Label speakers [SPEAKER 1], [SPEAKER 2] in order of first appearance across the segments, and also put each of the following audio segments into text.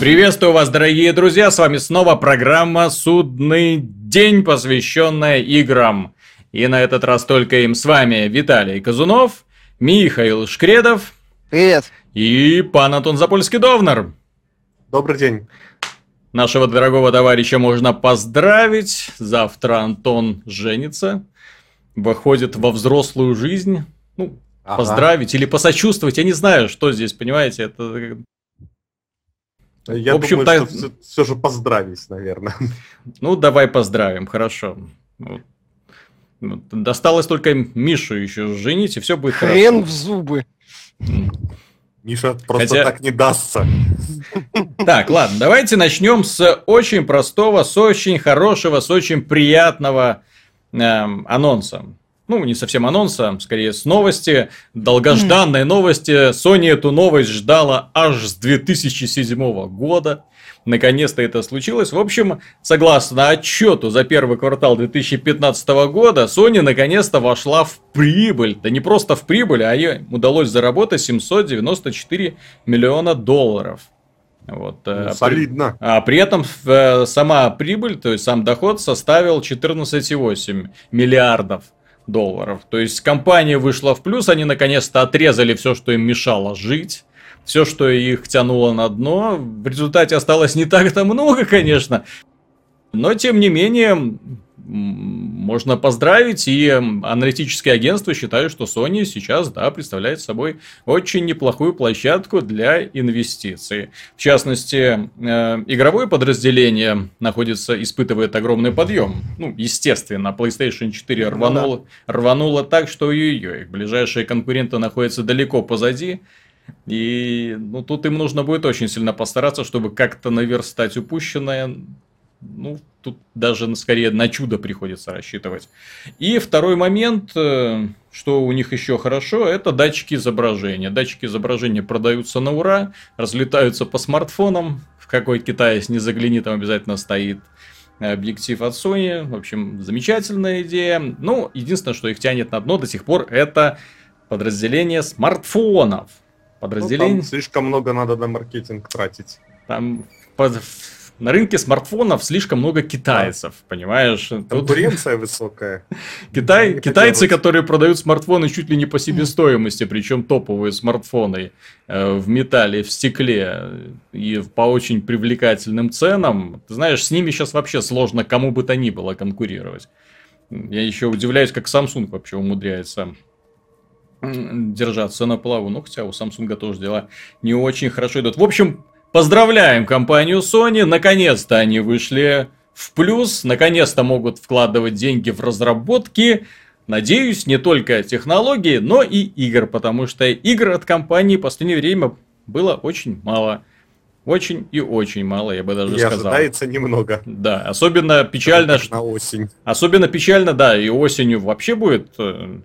[SPEAKER 1] Приветствую вас, дорогие друзья, с вами снова программа «Судный день», посвященная играм. И на этот раз только им с вами Виталий Казунов, Михаил Шкредов.
[SPEAKER 2] Привет.
[SPEAKER 1] И пан Антон Запольский-Довнер.
[SPEAKER 3] Добрый день.
[SPEAKER 1] Нашего дорогого товарища можно поздравить. Завтра Антон женится, выходит во взрослую жизнь. Ну, ага. поздравить или посочувствовать. Я не знаю, что здесь, понимаете, это...
[SPEAKER 3] Я в общем, думаю, так... что все, все же поздравить, наверное.
[SPEAKER 1] Ну, давай поздравим, хорошо. Вот. Досталось только Мишу еще женить, и все будет
[SPEAKER 2] Хрен хорошо. Хрен в зубы.
[SPEAKER 3] Миша просто Хотя... так не дастся.
[SPEAKER 1] Так, ладно, давайте начнем с очень простого, с очень хорошего, с очень приятного э, анонса. Ну, не совсем анонса, скорее с новости, долгожданной новости. Sony эту новость ждала аж с 2007 года. Наконец-то это случилось. В общем, согласно отчету за первый квартал 2015 года, Sony наконец-то вошла в прибыль. Да не просто в прибыль, а ей удалось заработать 794 миллиона долларов.
[SPEAKER 3] Вот, э, ну, солидно.
[SPEAKER 1] А, а при этом э, сама прибыль, то есть сам доход составил 14,8 миллиардов долларов. То есть компания вышла в плюс, они наконец-то отрезали все, что им мешало жить все, что их тянуло на дно. В результате осталось не так-то много, конечно. Но, тем не менее, можно поздравить, и аналитические агентства считают, что Sony сейчас, да, представляет собой очень неплохую площадку для инвестиций. В частности, э, игровое подразделение находится, испытывает огромный подъем. Ну, естественно, PlayStation 4 рвануло, ну, да. рвануло так, что ее, их ближайшие конкуренты находятся далеко позади. И ну, тут им нужно будет очень сильно постараться, чтобы как-то наверстать упущенное. Ну, тут даже скорее на чудо приходится рассчитывать. И второй момент, э, что у них еще хорошо, это датчики изображения. Датчики изображения продаются на ура, разлетаются по смартфонам. В какой Китай не загляни, там обязательно стоит объектив от Sony. В общем, замечательная идея. Ну, единственное, что их тянет на дно до сих пор, это подразделение смартфонов.
[SPEAKER 3] Ну, там слишком много надо на маркетинг тратить.
[SPEAKER 1] Там под, на рынке смартфонов слишком много китайцев, да. понимаешь?
[SPEAKER 3] Конкуренция Тут... высокая.
[SPEAKER 1] Китай, китайцы, которые продают смартфоны чуть ли не по себестоимости, причем топовые смартфоны э, в металле, в стекле и по очень привлекательным ценам. Ты знаешь, с ними сейчас вообще сложно кому бы то ни было конкурировать. Я еще удивляюсь, как Samsung вообще умудряется держаться на плаву. Ну, хотя у Samsung тоже дела не очень хорошо идут. В общем, поздравляем компанию Sony. Наконец-то они вышли в плюс. Наконец-то могут вкладывать деньги в разработки. Надеюсь, не только технологии, но и игр. Потому что игр от компании в последнее время было очень мало. Очень и очень мало, я бы даже и сказал.
[SPEAKER 3] ожидается немного.
[SPEAKER 1] Да, особенно печально...
[SPEAKER 3] На осень.
[SPEAKER 1] Особенно печально, да, и осенью вообще будет э,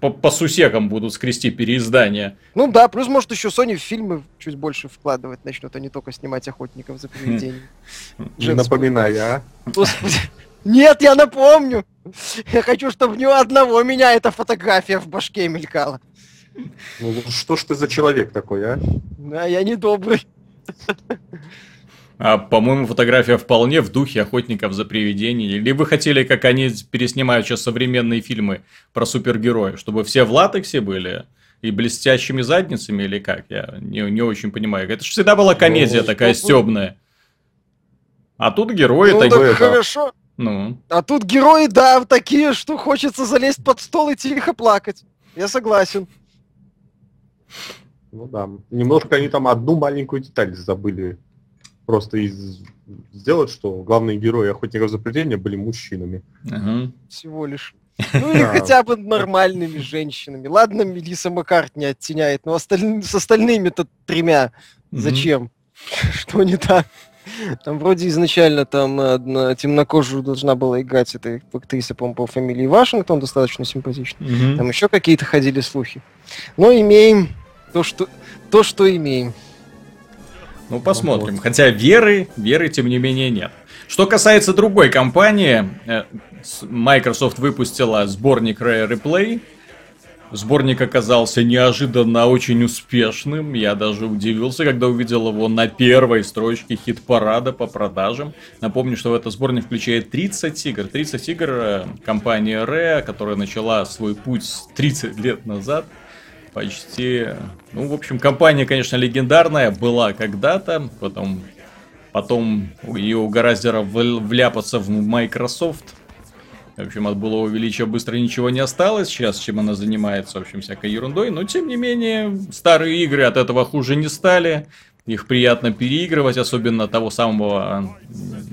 [SPEAKER 1] по, по сусекам будут скрести переиздания.
[SPEAKER 2] Ну да, плюс может еще Sony в фильмы чуть больше вкладывать начнут, а не только снимать охотников за привидениями.
[SPEAKER 3] Не напоминай, а?
[SPEAKER 2] Господи. Нет, я напомню. Я хочу, чтобы ни у одного меня эта фотография в башке мелькала.
[SPEAKER 3] Ну что ж ты за человек такой, а?
[SPEAKER 2] Да, я не добрый.
[SPEAKER 1] А, по-моему, фотография вполне в духе охотников за привидениями. Или вы хотели, как они переснимают сейчас современные фильмы про супергероев, чтобы все в латексе были? И блестящими задницами или как? Я не, не очень понимаю. Это же всегда была комедия ну, такая стебная. А тут герои
[SPEAKER 2] ну,
[SPEAKER 1] такие.
[SPEAKER 2] Так хорошо. Ну. А тут герои, да, такие, что хочется залезть под стол и тихо плакать. Я согласен.
[SPEAKER 3] Ну да. Немножко они там одну маленькую деталь забыли просто из... сделать, что главные герои охотников за привидения были мужчинами.
[SPEAKER 2] Ага. Всего лишь. Ну или хотя бы нормальными женщинами. Ладно, Мелисса Маккарт не оттеняет, но осталь... с остальными-то тремя зачем? Что не так? Там вроде изначально там одна темнокожую должна была играть эта актриса, по-моему, по фамилии Вашингтон, достаточно симпатичная. Там еще какие-то ходили слухи. Но имеем то, что, то, что имеем.
[SPEAKER 1] Ну, посмотрим. Вот. Хотя веры, веры, тем не менее, нет. Что касается другой компании, э, Microsoft выпустила сборник Rare Replay. Сборник оказался неожиданно очень успешным. Я даже удивился, когда увидел его на первой строчке хит-парада по продажам. Напомню, что в этот сборник включает 30 игр. 30 игр э, компания Rare, которая начала свой путь 30 лет назад. Почти. Ну, в общем, компания, конечно, легендарная. Была когда-то. Потом Потом ее угораздило вляпаться в Microsoft. В общем, от былого величия быстро ничего не осталось. Сейчас чем она занимается, в общем, всякой ерундой. Но, тем не менее, старые игры от этого хуже не стали. Их приятно переигрывать, особенно того самого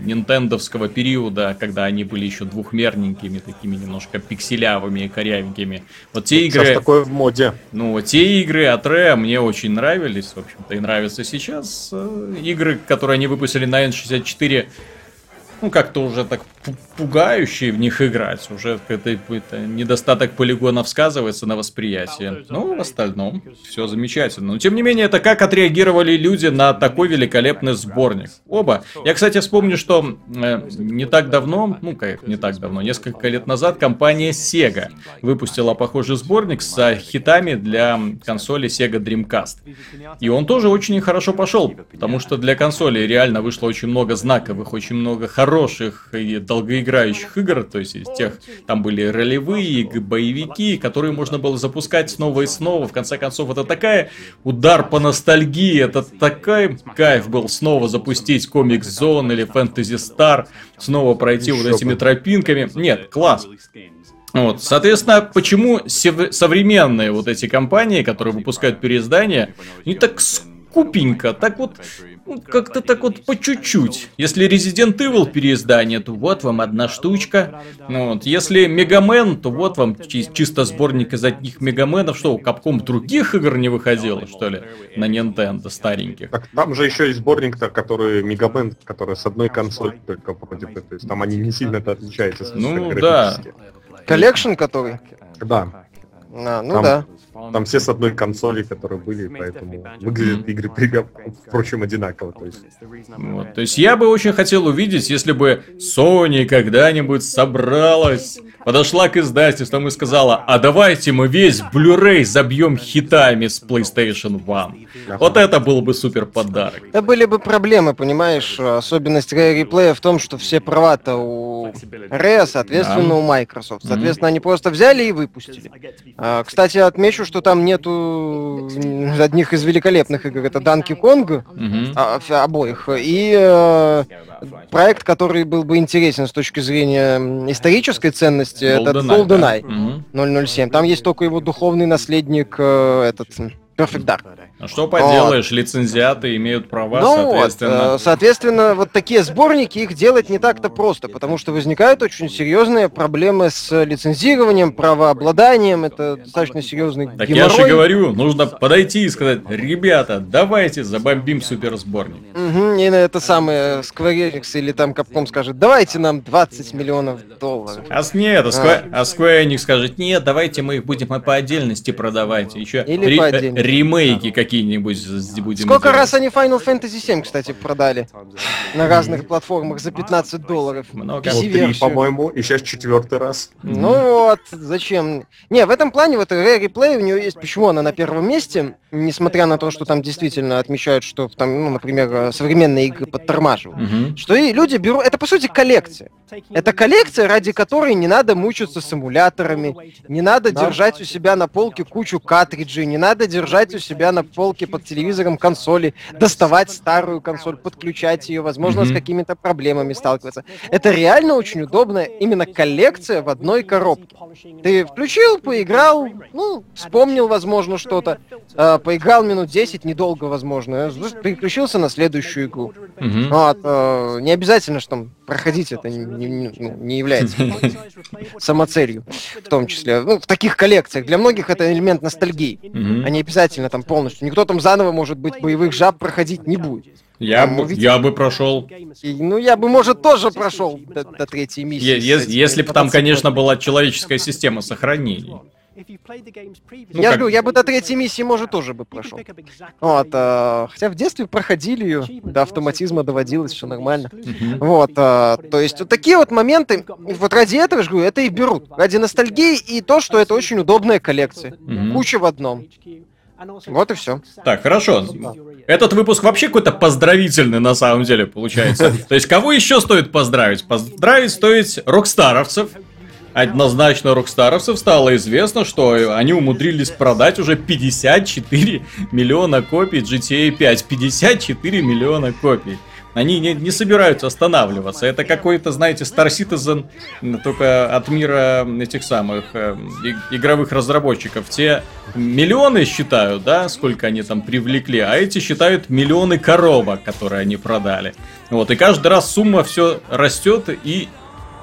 [SPEAKER 1] нинтендовского периода, когда они были еще двухмерненькими, такими немножко пикселявыми и корявенькими. Вот те игры... Сейчас
[SPEAKER 3] такое в моде.
[SPEAKER 1] Ну, вот те игры от Rare мне очень нравились, в общем-то, и нравятся сейчас. Э, игры, которые они выпустили на N64, ну, как-то уже так пугающе в них играть. Уже это, это недостаток полигонов сказывается на восприятии. Но в остальном все замечательно. Но тем не менее, это как отреагировали люди на такой великолепный сборник. Оба. Я, кстати, вспомню, что э, не так давно, ну как не так давно, несколько лет назад компания Sega выпустила похожий сборник с хитами для консоли Sega Dreamcast. И он тоже очень хорошо пошел, потому что для консоли реально вышло очень много знаковых, очень много хороших и долгоиграющих игр, то есть из тех, там были ролевые, боевики, которые можно было запускать снова и снова. В конце концов, это такая удар по ностальгии, это такой кайф был снова запустить Comic Zone или Fantasy Star, снова пройти Еще вот этими бы. тропинками. Нет, класс. Вот, соответственно, почему современные вот эти компании, которые выпускают переиздания, они так скупенько, так вот ну, как-то так вот по чуть-чуть. Если Resident Evil переиздание, то вот вам одна штучка. Ну, вот. Если Mega Man, то вот вам чи- чисто сборник из одних Мегаменов. Что, у Capcom других игр не выходило, что ли, на Nintendo стареньких?
[SPEAKER 3] Так, там же еще есть сборник-то, который Mega Man, который с одной консоли только вроде бы. То есть там они не сильно-то отличаются.
[SPEAKER 1] Ну, да.
[SPEAKER 2] Collection который?
[SPEAKER 3] Да.
[SPEAKER 2] А, ну там, да.
[SPEAKER 3] Там все с одной консоли, которые были, поэтому выглядят игры, впрочем, одинаково. То есть.
[SPEAKER 1] Вот, то есть я бы очень хотел увидеть, если бы Sony когда-нибудь собралась подошла к издательствам и сказала, а давайте мы весь Blu-ray забьем хитами с PlayStation One. Ага. Вот это был бы супер подарок.
[SPEAKER 2] Это были бы проблемы, понимаешь? Особенность Replay в том, что все права-то у Rare, соответственно, да. у Microsoft. Соответственно, mm-hmm. они просто взяли и выпустили. А, кстати, отмечу, что там нету одних из великолепных игр. Это Donkey Kong, mm-hmm. а, обоих, и э, проект, который был бы интересен с точки зрения исторической ценности, это GoldenEye mm-hmm. 007. Там есть только его духовный наследник, э, этот Perfect Dark.
[SPEAKER 1] А что поделаешь, вот. лицензиаты имеют права, ну соответственно.
[SPEAKER 2] Вот, соответственно, вот такие сборники, их делать не так-то просто, потому что возникают очень серьезные проблемы с лицензированием, правообладанием, это достаточно серьезный
[SPEAKER 1] Так геморрой. я же говорю, нужно подойти и сказать, ребята, давайте забомбим суперсборник.
[SPEAKER 2] Угу, и это самое Square Enix или там Capcom скажет, давайте нам 20 миллионов долларов.
[SPEAKER 1] А нет, а Square, а. а Square Enix скажет, нет, давайте мы их будем по отдельности продавать, еще или ре- по отдельности. Ремейки какие какие-нибудь будем
[SPEAKER 2] Сколько делать. раз они Final Fantasy 7, кстати, продали? На разных платформах за 15 долларов.
[SPEAKER 3] Много. Три, по-моему, и сейчас четвертый раз.
[SPEAKER 2] Ну вот, зачем? Не, в этом плане вот Rare Replay у нее есть, почему она на первом месте, несмотря на то, что там действительно отмечают, что там, ну, например, современные игры подтормаживают. Угу. Что и люди берут... Это, по сути, коллекция. Это коллекция, ради которой не надо мучиться с эмуляторами, не надо да. держать у себя на полке кучу картриджей, не надо держать у себя на полке под телевизором консоли, доставать старую консоль, подключать ее, возможно, mm-hmm. с какими-то проблемами сталкиваться. Это реально очень удобная именно коллекция в одной коробке. Ты включил, поиграл, ну, вспомнил, возможно, что-то, э, поиграл минут 10, недолго, возможно, переключился на следующую игру. Mm-hmm. Вот, э, не обязательно, что там проходить это не, не, ну, не является самоцелью, в том числе. Ну, в таких коллекциях. Для многих это элемент ностальгии. Mm-hmm. Они обязательно там полностью. Никто там заново, может быть, боевых жаб проходить не будет.
[SPEAKER 1] Я, бы, ведь... я бы прошел.
[SPEAKER 2] И, ну, я бы, может, тоже прошел до, до третьей миссии.
[SPEAKER 1] Е- если, если бы там, конечно, была человеческая система сохранений. Ну,
[SPEAKER 2] я
[SPEAKER 1] как-
[SPEAKER 2] говорю, я бы до третьей миссии, может, тоже бы прошел. Вот, а, хотя в детстве проходили ее, до автоматизма доводилось, все нормально.
[SPEAKER 1] Мгм.
[SPEAKER 2] Вот, а, то есть вот такие вот моменты, вот ради этого, же говорю, это и берут. Ради ностальгии и то, что это очень удобная коллекция.
[SPEAKER 1] Мгм.
[SPEAKER 2] Куча в одном. Вот и все.
[SPEAKER 1] Так, хорошо. Этот выпуск вообще какой-то поздравительный на самом деле получается. То есть, кого еще стоит поздравить? Поздравить стоит рокстаровцев. Однозначно рокстаровцев стало известно, что они умудрились продать уже 54 миллиона копий GTA 5. 54 миллиона копий. Они не, не собираются останавливаться. Это какой-то, знаете, Star Citizen, только от мира этих самых э, игровых разработчиков. Те миллионы считают, да, сколько они там привлекли, а эти считают миллионы коробок, которые они продали. Вот, и каждый раз сумма все растет, и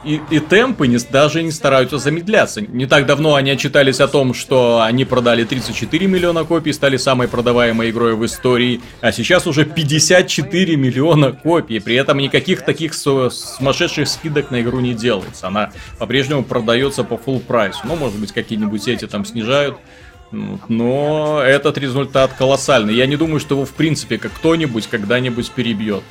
[SPEAKER 1] и, и темпы не, даже не стараются замедляться. Не так давно они отчитались о том, что они продали 34 миллиона копий, стали самой продаваемой игрой в истории, а сейчас уже 54 миллиона копий. При этом никаких таких сумасшедших скидок на игру не делается. Она по-прежнему продается по full прайсу. Ну, может быть, какие-нибудь сети там снижают. Но этот результат колоссальный. Я не думаю, что его в принципе как кто-нибудь когда-нибудь перебьет.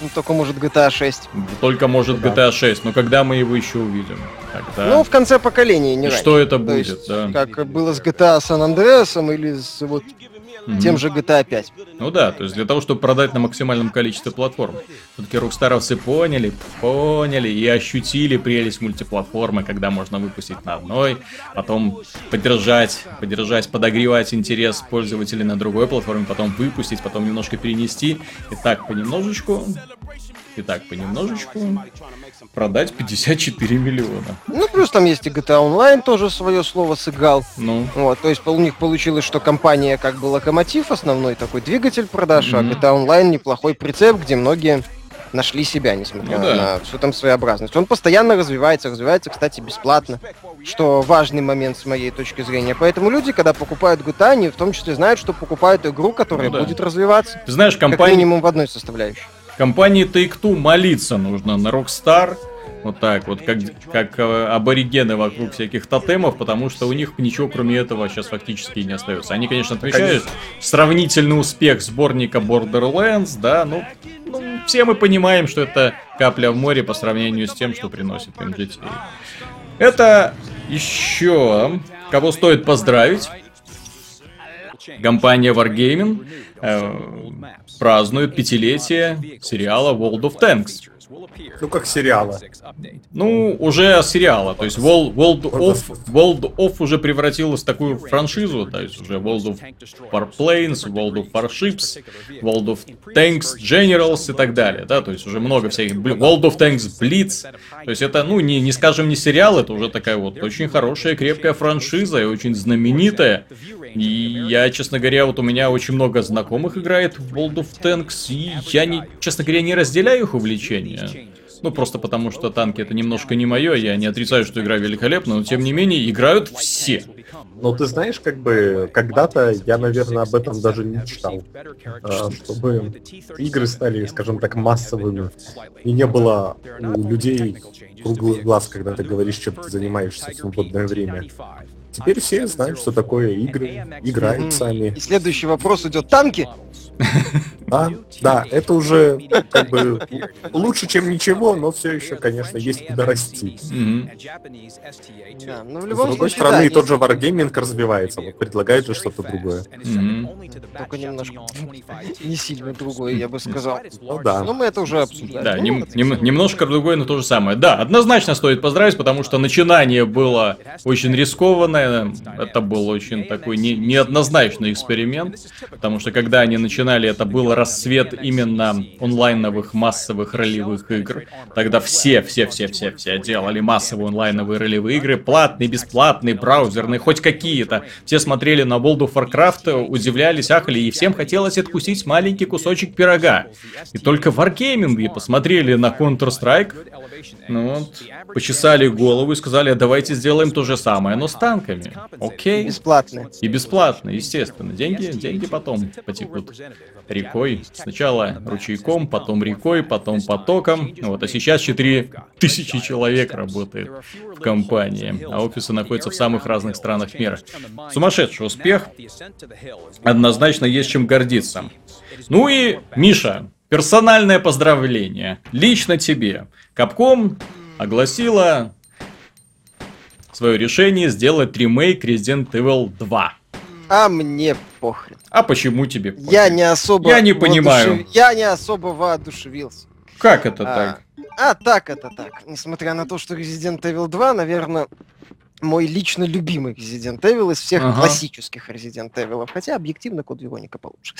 [SPEAKER 2] Ну, только, может, GTA 6.
[SPEAKER 1] Только может
[SPEAKER 3] Да.
[SPEAKER 1] GTA 6, но когда мы его еще увидим? Тогда...
[SPEAKER 2] Ну, в конце поколения, не
[SPEAKER 1] И
[SPEAKER 2] раньше.
[SPEAKER 1] что это
[SPEAKER 2] То
[SPEAKER 1] будет,
[SPEAKER 2] есть,
[SPEAKER 1] да.
[SPEAKER 2] Как было с GTA San Andreas или с вот Тем же GTA 5.
[SPEAKER 1] Ну да, то есть для того, чтобы продать на максимальном количестве платформ. Все-таки рокстаровцы поняли, поняли и ощутили прелесть мультиплатформы, когда можно выпустить на одной, потом поддержать, поддержать, подогревать интерес пользователей на другой платформе, потом выпустить, потом немножко перенести. И так понемножечку, и так понемножечку продать 54 миллиона.
[SPEAKER 2] Ну, плюс там есть и GTA Online тоже свое слово сыграл.
[SPEAKER 1] Ну,
[SPEAKER 2] Вот, то есть у них получилось, что компания как бы локомотив, основной такой двигатель продаж, а
[SPEAKER 1] Мгм.
[SPEAKER 2] GTA Online неплохой прицеп, где многие нашли себя, несмотря
[SPEAKER 1] Ну да.
[SPEAKER 2] на всю там своеобразность. Он постоянно развивается, развивается, кстати, бесплатно, что важный момент с моей точки зрения. Поэтому люди, когда покупают GTA, они в том числе знают, что покупают игру, которая
[SPEAKER 1] Ну да.
[SPEAKER 2] будет развиваться.
[SPEAKER 1] ты знаешь,
[SPEAKER 2] Как
[SPEAKER 1] компания...
[SPEAKER 2] минимум в одной составляющей.
[SPEAKER 1] Компании Take-Two молиться нужно на Rockstar, вот так вот, как, как э, аборигены вокруг всяких тотемов, потому что у них ничего кроме этого сейчас фактически не остается. Они, конечно, отмечают сравнительный успех сборника Borderlands, да, ну, ну, все мы понимаем, что это капля в море по сравнению с тем, что приносит им GTA. Это еще кого стоит поздравить. Компания Wargaming э, празднует пятилетие сериала World of Tanks.
[SPEAKER 3] Ну, как сериала.
[SPEAKER 1] Ну, уже сериала. То есть World, World, of, World of уже превратилась в такую франшизу. То есть уже World of Warplanes, World of Warships, World of Tanks Generals и так далее. Да, то есть уже много всяких. World of Tanks Blitz. То есть это, ну, не, не скажем, не сериал, это уже такая вот очень хорошая, крепкая франшиза и очень знаменитая. И я, честно говоря, вот у меня очень много знакомых играет в World of Tanks, и я, не, честно говоря, не разделяю их увлечения. Ну, просто потому что танки это немножко не мое, я не отрицаю, что игра великолепна, но тем не менее играют все.
[SPEAKER 3] Но ты знаешь, как бы, когда-то я, наверное, об этом даже не читал. А, чтобы игры стали, скажем так, массовыми. И не было у людей круглых глаз, когда ты говоришь, чем ты занимаешься в свободное время. Теперь все знают, что такое игры, играют сами.
[SPEAKER 2] И следующий вопрос идет. Танки?
[SPEAKER 3] Да, да, это уже как бы лучше, чем ничего, но все еще, конечно, есть куда расти.
[SPEAKER 2] Да, ну, в
[SPEAKER 3] С другой
[SPEAKER 2] случае,
[SPEAKER 3] стороны,
[SPEAKER 2] да,
[SPEAKER 3] и тот же Wargaming развивается, вот предлагает же что-то другое.
[SPEAKER 2] Только немножко не сильно другой, я бы сказал.
[SPEAKER 3] Ну да.
[SPEAKER 2] Но мы это уже обсуждали.
[SPEAKER 1] Да,
[SPEAKER 2] Ну,
[SPEAKER 1] нем- нем- немножко другое, но то же самое. Да, однозначно стоит поздравить, потому что начинание было очень рискованное. Это был очень такой не- неоднозначный эксперимент. Потому что когда они начинали, это был рассвет именно онлайновых массовых ролевых игр. Тогда все, все, все, все, все делали массовые онлайновые ролевые игры. Платные, бесплатные, браузерные, хоть какие-то. Все смотрели на World of Warcraft, удивлялись, ахали, и всем хотелось откусить маленький кусочек пирога. И только Wargaming посмотрели на Counter-Strike, ну вот, почесали голову и сказали, «А давайте сделаем то же самое, но с танками. Окей.
[SPEAKER 2] Бесплатные.
[SPEAKER 1] И бесплатно, естественно. Деньги, деньги потом потекут рекой. Сначала ручейком, потом рекой, потом потоком. Вот, а сейчас 4000 человек работает в компании, а офисы находятся в самых разных странах мира. Сумасшедший успех. Однозначно есть чем гордиться. Ну и, Миша, персональное поздравление. Лично тебе. Капком огласила свое решение сделать ремейк Resident Evil 2.
[SPEAKER 2] А мне похрен.
[SPEAKER 1] А почему тебе? похрен?
[SPEAKER 2] Я не особо...
[SPEAKER 1] Я не понимаю.
[SPEAKER 2] Я не особо воодушевился.
[SPEAKER 1] Как это
[SPEAKER 2] А,
[SPEAKER 1] так?
[SPEAKER 2] А, так это так. Несмотря на то, что Resident Evil 2, наверное, мой лично любимый Resident Evil из всех
[SPEAKER 1] Ага.
[SPEAKER 2] классических Resident Evil. Хотя объективно Код Вероника получше.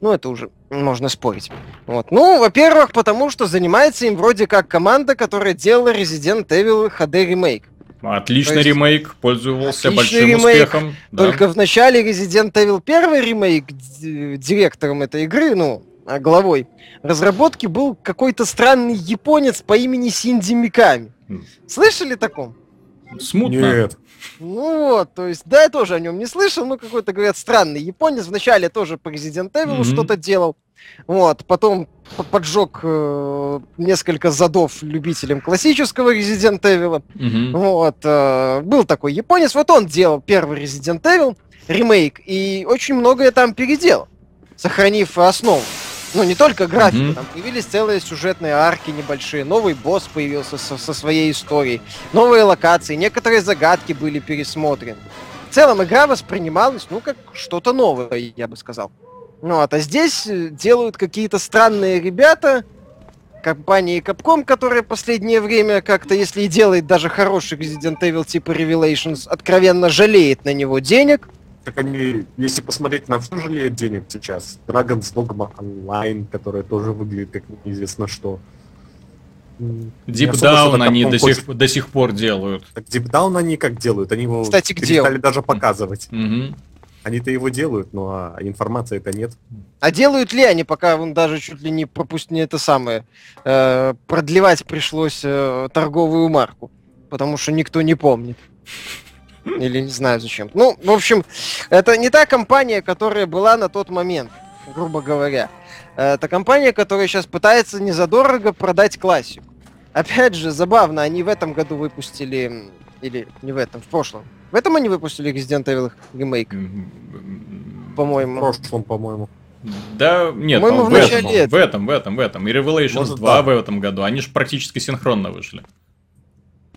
[SPEAKER 2] Ну, это уже можно спорить. Вот. Ну, во-первых, потому что занимается им вроде как команда, которая делала Resident Evil HD ремейк.
[SPEAKER 1] Отличный
[SPEAKER 2] есть-
[SPEAKER 1] ремейк, пользовался
[SPEAKER 2] Отличный
[SPEAKER 1] большим
[SPEAKER 2] ремейк,
[SPEAKER 1] успехом. да.
[SPEAKER 2] Только в начале Resident Evil 1 ремейк директором этой игры, ну, а главой разработки был какой-то странный японец по имени Синди Миками. Слышали о таком?
[SPEAKER 1] Смутно.
[SPEAKER 3] Нет.
[SPEAKER 2] Ну вот, то есть, да, я тоже о нем не слышал, ну какой-то, говорят, странный японец. Вначале тоже по Resident Evil
[SPEAKER 1] Мгм.
[SPEAKER 2] что-то делал. Вот, потом поджег э, несколько задов любителям классического Resident Evil.
[SPEAKER 1] Мгм.
[SPEAKER 2] Вот, э, был такой японец, вот он делал первый Resident Evil ремейк, и очень многое там переделал, сохранив основу. Ну, не только графику,
[SPEAKER 1] Мгм.
[SPEAKER 2] там появились целые сюжетные арки небольшие, новый босс появился со, со своей историей, новые локации, некоторые загадки были пересмотрены. В целом игра воспринималась, ну, как что-то новое, я бы сказал. Ну, вот, а здесь э, делают какие-то странные ребята, компании Capcom, которая последнее время как-то, если и делает даже хороший Resident Evil типа Revelations, откровенно жалеет на него денег.
[SPEAKER 3] Так они, если посмотреть на все жалеют денег сейчас. Dragon's Dogma Online, которая тоже выглядит как неизвестно что.
[SPEAKER 1] Deep Down они до сих, до сих пор делают.
[SPEAKER 3] Так Deep Down они как делают? Они его
[SPEAKER 2] Кстати, где
[SPEAKER 3] перестали даже показывать.
[SPEAKER 1] Мгм.
[SPEAKER 3] Они-то его делают, но а информации это нет.
[SPEAKER 2] А делают ли они, пока он даже чуть ли не пропустили это самое, э, продлевать пришлось э, торговую марку, потому что никто не помнит. Или не знаю зачем. Ну, в общем, это не та компания, которая была на тот момент, грубо говоря. Это компания, которая сейчас пытается незадорого продать классику. Опять же, забавно, они в этом году выпустили, или не в этом, в прошлом. В этом они выпустили Resident Evil ремейк,
[SPEAKER 1] М,
[SPEAKER 3] В
[SPEAKER 2] по-моему.
[SPEAKER 3] прошлом, по-моему.
[SPEAKER 1] Да, нет,
[SPEAKER 2] По-моему,
[SPEAKER 1] в,
[SPEAKER 2] в
[SPEAKER 1] этом,
[SPEAKER 2] начале
[SPEAKER 1] в этом, в этом, в этом. И Revelations
[SPEAKER 3] Может,
[SPEAKER 1] 2
[SPEAKER 3] да.
[SPEAKER 1] в этом году. Они же практически синхронно вышли.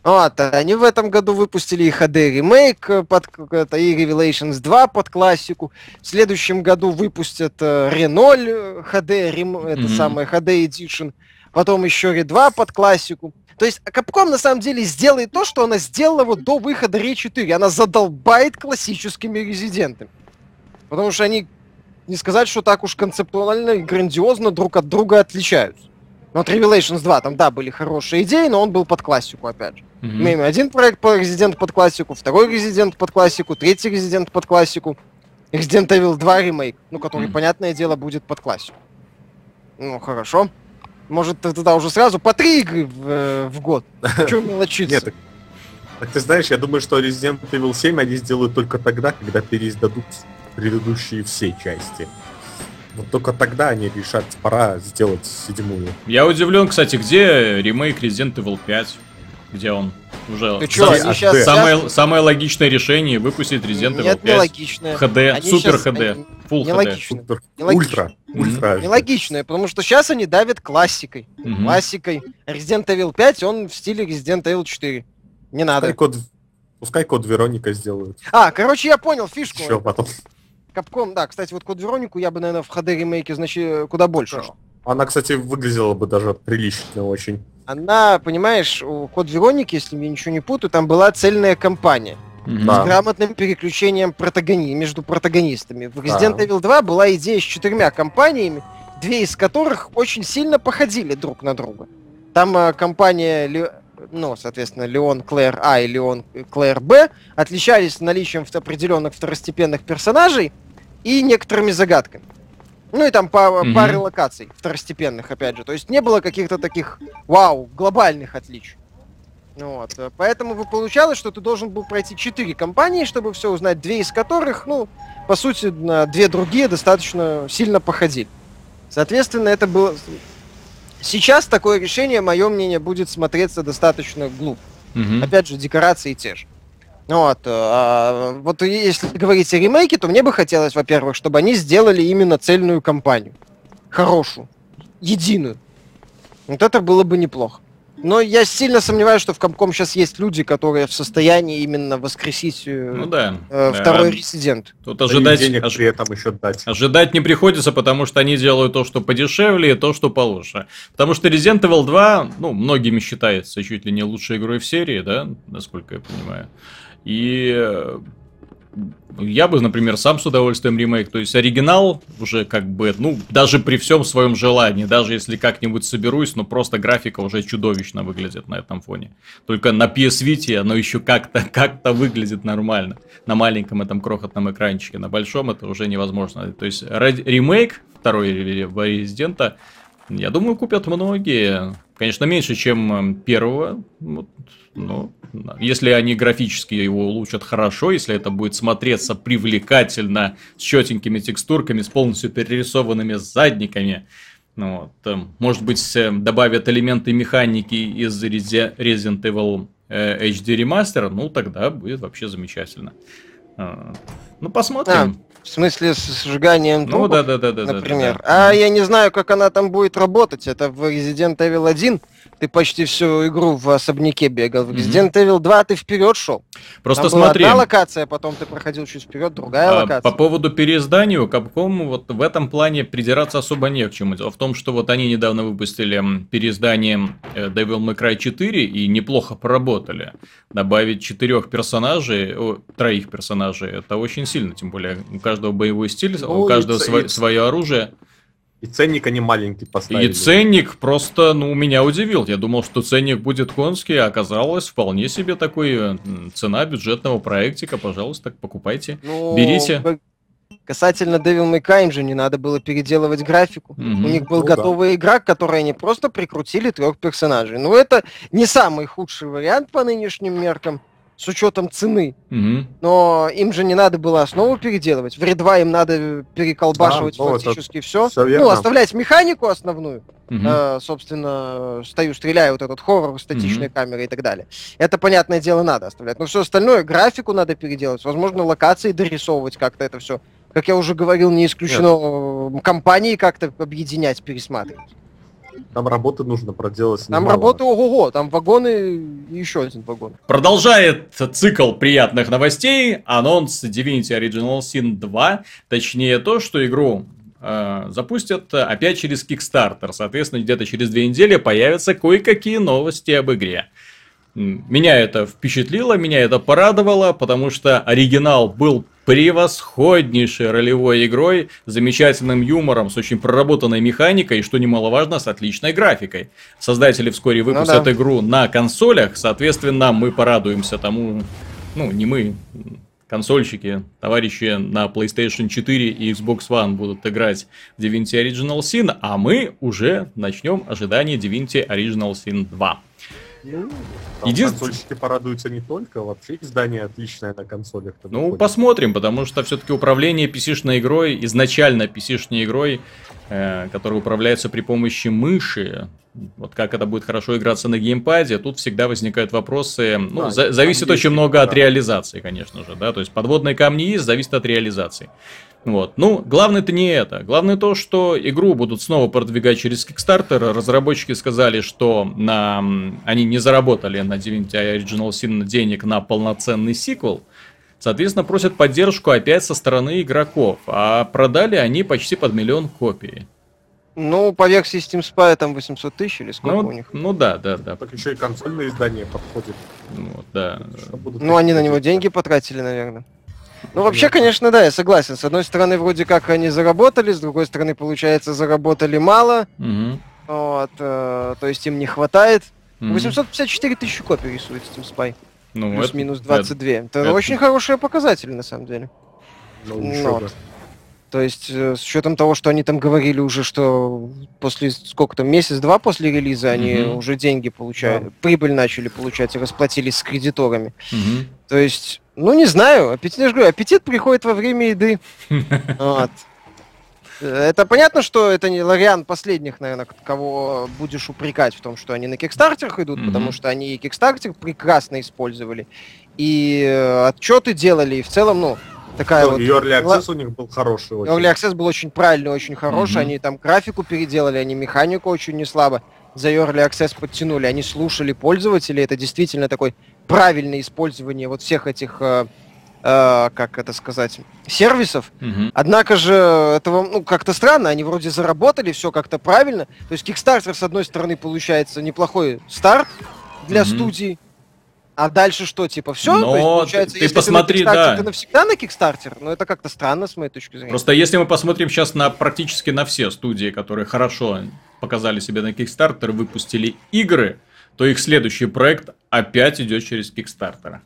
[SPEAKER 2] Вот, а они в этом году выпустили и HD ремейк э, под это, и Revelations 2 под классику. В следующем году выпустят э, Реноль э, HD, рем- это
[SPEAKER 1] Мгм.
[SPEAKER 2] самое HD Edition. Потом еще Ре 2 под классику. То есть Capcom на самом деле сделает то, что она сделала вот до выхода Ре 4. Она задолбает классическими резидентами. Потому что они, не сказать, что так уж концептуально и грандиозно друг от друга отличаются. Ну, Вот Revelations 2, там, да, были хорошие идеи, но он был под классику, опять же.
[SPEAKER 1] Мгм.
[SPEAKER 2] Мы имеем один проект по Resident под классику, второй Resident под классику, третий Resident под классику, Resident Evil 2 ремейк, ну, который,
[SPEAKER 1] Мгм.
[SPEAKER 2] понятное дело, будет под классику. Ну, хорошо. Может, тогда уже сразу по три игры в, э, в год? Чего мелочиться?
[SPEAKER 3] Нет, так, так ты знаешь, я думаю, что Resident Evil 7 они сделают только тогда, когда переиздадут предыдущие все части. Вот только тогда они решат, пора сделать седьмую.
[SPEAKER 1] Я удивлен, кстати, где ремейк Resident Evil 5? Где он? Уже
[SPEAKER 2] Ты чё, они щас-
[SPEAKER 1] самое, самое логичное решение выпустить Resident Evil
[SPEAKER 2] Нет,
[SPEAKER 1] 5
[SPEAKER 2] нелогичное.
[SPEAKER 1] в HD,
[SPEAKER 2] Они
[SPEAKER 1] Супер
[SPEAKER 2] щас-
[SPEAKER 1] HD,
[SPEAKER 2] они-
[SPEAKER 1] Full HD.
[SPEAKER 2] Нелогично.
[SPEAKER 3] Супер,
[SPEAKER 2] Нелогично.
[SPEAKER 3] ультра, ультра.
[SPEAKER 2] Нелогичное, потому что сейчас они давят классикой.
[SPEAKER 1] Мгм.
[SPEAKER 2] Классикой. Resident Evil 5, он в стиле Resident Evil 4. Не надо.
[SPEAKER 3] Пускай код, пускай код Вероника сделают.
[SPEAKER 2] А, короче, я понял фишку.
[SPEAKER 3] Еще потом.
[SPEAKER 2] Капком, да, кстати, вот Код Веронику я бы, наверное, в HD ремейке, значит, куда больше.
[SPEAKER 3] Она, кстати, выглядела бы даже прилично очень.
[SPEAKER 2] Она, понимаешь, у Код Вероники, если я ничего не путаю, там была цельная кампания.
[SPEAKER 3] Да.
[SPEAKER 2] с грамотным переключением протагони... между протагонистами. В Resident
[SPEAKER 3] Да.
[SPEAKER 2] Evil 2 была идея с четырьмя компаниями, две из которых очень сильно походили друг на друга. Там э, компания, Ле- ну, соответственно, Леон Клэр А и Леон Клэр Б отличались наличием определенных второстепенных персонажей и некоторыми загадками. Ну и там по
[SPEAKER 1] Мгм.
[SPEAKER 2] пары локаций второстепенных, опять же. То есть не было каких-то таких, вау, глобальных отличий. Ну Вот. э, Поэтому вы получалось, что ты должен был пройти четыре компании, чтобы все узнать, две из которых, ну, по сути, на две другие достаточно сильно походили. Соответственно, это было... Сейчас такое решение, мое мнение, будет смотреться достаточно глупо.
[SPEAKER 1] Мгм.
[SPEAKER 2] Опять же, декорации те же. Вот, а, вот если говорить о ремейке, то мне бы хотелось, во-первых, чтобы они сделали именно цельную кампанию. Хорошую. Единую. Вот это было бы неплохо. Но я сильно сомневаюсь, что в Capcom сейчас есть люди, которые в состоянии именно воскресить э,
[SPEAKER 1] Ну да.
[SPEAKER 2] э,
[SPEAKER 1] Да.
[SPEAKER 2] второй резидент.
[SPEAKER 1] Тут
[SPEAKER 3] Да и
[SPEAKER 1] ожидать,
[SPEAKER 3] денег
[SPEAKER 1] ож-
[SPEAKER 3] при этом еще дать.
[SPEAKER 1] ожидать не приходится, потому что они делают то, что подешевле, и то, что получше. Потому что Resident Evil 2, ну, многими считается чуть ли не лучшей игрой в серии, да, насколько я понимаю. И э, я бы, например, сам с удовольствием ремейк. То есть оригинал уже как бы, ну, даже при всем своем желании, даже если как-нибудь соберусь, но просто графика уже чудовищно выглядит на этом фоне. Только на PS Vita оно еще как-то как выглядит нормально. На маленьком этом крохотном экранчике. На большом это уже невозможно. То есть ремейк второй Резидента, я думаю, купят многие. Конечно, меньше, чем э, первого. Вот, но да. если они графически его улучшат хорошо, если это будет смотреться привлекательно, с четенькими текстурками, с полностью перерисованными задниками, ну, вот, э, может быть, э, добавят элементы механики из Resi- Resident Evil э, HD Remaster, ну, тогда будет вообще замечательно. А, Ну, посмотрим.
[SPEAKER 2] В смысле, с сжиганием
[SPEAKER 1] ну, да, да, да, да. да,
[SPEAKER 2] например.
[SPEAKER 1] да.
[SPEAKER 2] А я не знаю, как она там будет работать. Это в Resident Evil 1 ты почти всю игру в особняке бегал. В. Resident Evil 2 ты вперед шел.
[SPEAKER 1] Просто
[SPEAKER 2] Там была
[SPEAKER 1] смотри.
[SPEAKER 2] одна локация, потом ты проходил чуть вперед, другая
[SPEAKER 1] А,
[SPEAKER 2] локация.
[SPEAKER 1] По поводу переиздания, Capcom вот в этом плане придираться особо не к чему. Дело в том, что вот они недавно выпустили переиздание э, Devil May Cry 4 и неплохо поработали. Добавить четырех персонажей, о, троих персонажей, это очень сильно, тем более у каждого боевой стиль,
[SPEAKER 3] Ну,
[SPEAKER 1] у каждого сво-
[SPEAKER 3] и
[SPEAKER 1] свое оружие.
[SPEAKER 3] И ценник они маленький поставили.
[SPEAKER 1] И ценник просто, ну, меня удивил. Я думал, что ценник будет конский, а оказалось вполне себе такой э, цена бюджетного проектика. Пожалуйста, покупайте.
[SPEAKER 2] Ну,
[SPEAKER 1] берите.
[SPEAKER 2] Касательно Devil May Cry же не надо было переделывать графику.
[SPEAKER 1] Мгм.
[SPEAKER 2] У них был
[SPEAKER 3] Ну да.
[SPEAKER 2] готовый игра, к которой они просто прикрутили трех персонажей. Ну, это не самый худший вариант по нынешним меркам, с учетом цены.
[SPEAKER 1] Мгм.
[SPEAKER 2] Но им же не надо было основу переделывать. В 2 им надо переколбашивать
[SPEAKER 3] Да, ну, это
[SPEAKER 2] фактически все. Ну, оставлять механику основную.
[SPEAKER 1] Мгм.
[SPEAKER 2] Э, собственно, стою, стреляю, вот этот хоррор, статичная
[SPEAKER 1] Мгм.
[SPEAKER 2] камера и так далее. Это, понятное дело, надо оставлять. Но все остальное, графику надо переделать, возможно, локации дорисовывать как-то это все. Как я уже говорил, не исключено э, компании как-то объединять, пересматривать.
[SPEAKER 3] Там работы нужно проделать
[SPEAKER 2] Там
[SPEAKER 3] немало.
[SPEAKER 2] работа ого-го, там вагоны и еще один вагон.
[SPEAKER 1] Продолжает цикл приятных новостей анонс Divinity Original Sin 2. Точнее то, что игру э, запустят опять через Kickstarter. Соответственно, где-то через две недели появятся кое-какие новости об игре. Меня это впечатлило, меня это порадовало, потому что оригинал был превосходнейшей ролевой игрой, замечательным юмором, с очень проработанной механикой и, что немаловажно, с отличной графикой. Создатели вскоре выпустят
[SPEAKER 2] да.
[SPEAKER 1] игру на консолях, соответственно, мы порадуемся тому, ну, не мы, консольщики, товарищи на PlayStation 4 и Xbox One будут играть в Divinity Original Sin, а мы уже начнем ожидание Divinity Original Sin 2.
[SPEAKER 3] Ну, там
[SPEAKER 1] Единственное-
[SPEAKER 3] консольщики порадуются не только, вообще издание отличное на консолях.
[SPEAKER 1] Ну, посмотрим, потому что все-таки управление PC-шной игрой, изначально PC-шной игрой, э, которая управляется при помощи мыши, вот как это будет хорошо играться на геймпаде, тут всегда возникают вопросы. Ну,
[SPEAKER 3] Да,
[SPEAKER 1] за- зависит очень много от
[SPEAKER 3] да.
[SPEAKER 1] реализации, конечно же, да. То есть подводные камни есть, зависит от реализации. Вот. Ну, главное-то не это. Главное то, что игру будут снова продвигать через Kickstarter. Разработчики сказали, что на... они не заработали на Divinity Original Sin денег на полноценный сиквел. Соответственно, просят поддержку опять со стороны игроков. А продали они почти под миллион копий.
[SPEAKER 2] Ну, по версии Steam Spy там 800 тысяч или сколько
[SPEAKER 1] Ну,
[SPEAKER 2] у них.
[SPEAKER 1] ну да, да, да.
[SPEAKER 3] Так еще и консольное издание подходит.
[SPEAKER 1] Вот, да.
[SPEAKER 2] Ну, они на него деньги потратили, наверное. Ну, вообще, конечно, да, я согласен. С одной стороны, вроде как они заработали, с другой стороны, получается, заработали мало.
[SPEAKER 1] Мгм.
[SPEAKER 2] Вот, э, то есть им не хватает.
[SPEAKER 1] Мгм.
[SPEAKER 2] 854 тысячи копий рисует Steam Spy.
[SPEAKER 1] Ну,
[SPEAKER 2] Плюс-минус
[SPEAKER 1] это-
[SPEAKER 2] 22. Это,
[SPEAKER 1] это-
[SPEAKER 2] очень хорошие показатели, на самом деле.
[SPEAKER 3] Ну,
[SPEAKER 2] Ну, вот. То есть, э, с учетом того, что они там говорили уже, что после сколько там, месяц-два после релиза они
[SPEAKER 1] Мгм.
[SPEAKER 2] уже деньги получают, прибыль начали получать и расплатились с кредиторами.
[SPEAKER 1] Мгм.
[SPEAKER 2] То есть, ну не знаю, аппетит, я же говорю, аппетит приходит во время еды. Вот. Это понятно, что это не Лориан последних, наверное, кого будешь упрекать в том, что они на кикстартерах идут, mm-hmm. потому что они и кикстартер прекрасно использовали, и э, отчеты делали, и в целом, ну, такая ну, вот...
[SPEAKER 3] Early Access у них был хороший
[SPEAKER 2] очень. Early Access был очень правильный, очень хороший, mm-hmm. они там графику переделали, они механику очень не слабо за Early Access подтянули, они слушали пользователей, это действительно такое правильное использование вот всех этих э, э, как это сказать, сервисов. Угу. Однако же это ну, как-то странно, они вроде заработали, все как-то правильно. То есть Kickstarter, с одной стороны, получается неплохой старт для угу. студий, а дальше что, типа, все?
[SPEAKER 1] Но
[SPEAKER 2] То есть,
[SPEAKER 1] получается, ты если посмотри, ты на да.
[SPEAKER 2] ты навсегда на Kickstarter? Ну, это как-то странно, с моей точки зрения.
[SPEAKER 1] Просто если мы посмотрим сейчас на практически на все студии, которые хорошо показали себя на Kickstarter, выпустили игры, то их следующий проект опять идет через Kickstarter.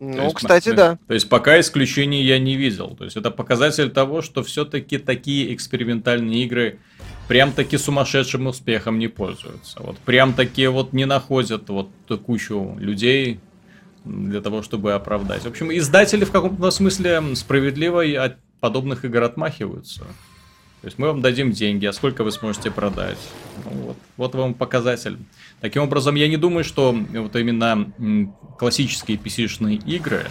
[SPEAKER 2] Ну, есть, кстати, да.
[SPEAKER 1] То есть пока исключений я не видел. То есть это показатель того, что все-таки такие экспериментальные игры прям таки сумасшедшим успехом не пользуются. Вот прям такие вот не находят вот кучу людей для того, чтобы оправдать. В общем, издатели в каком-то смысле справедливо от подобных игр отмахиваются. То есть мы вам дадим деньги, а сколько вы сможете продать? Ну, вот, вот вам показатель. Таким образом, я не думаю, что вот именно классические PC-шные игры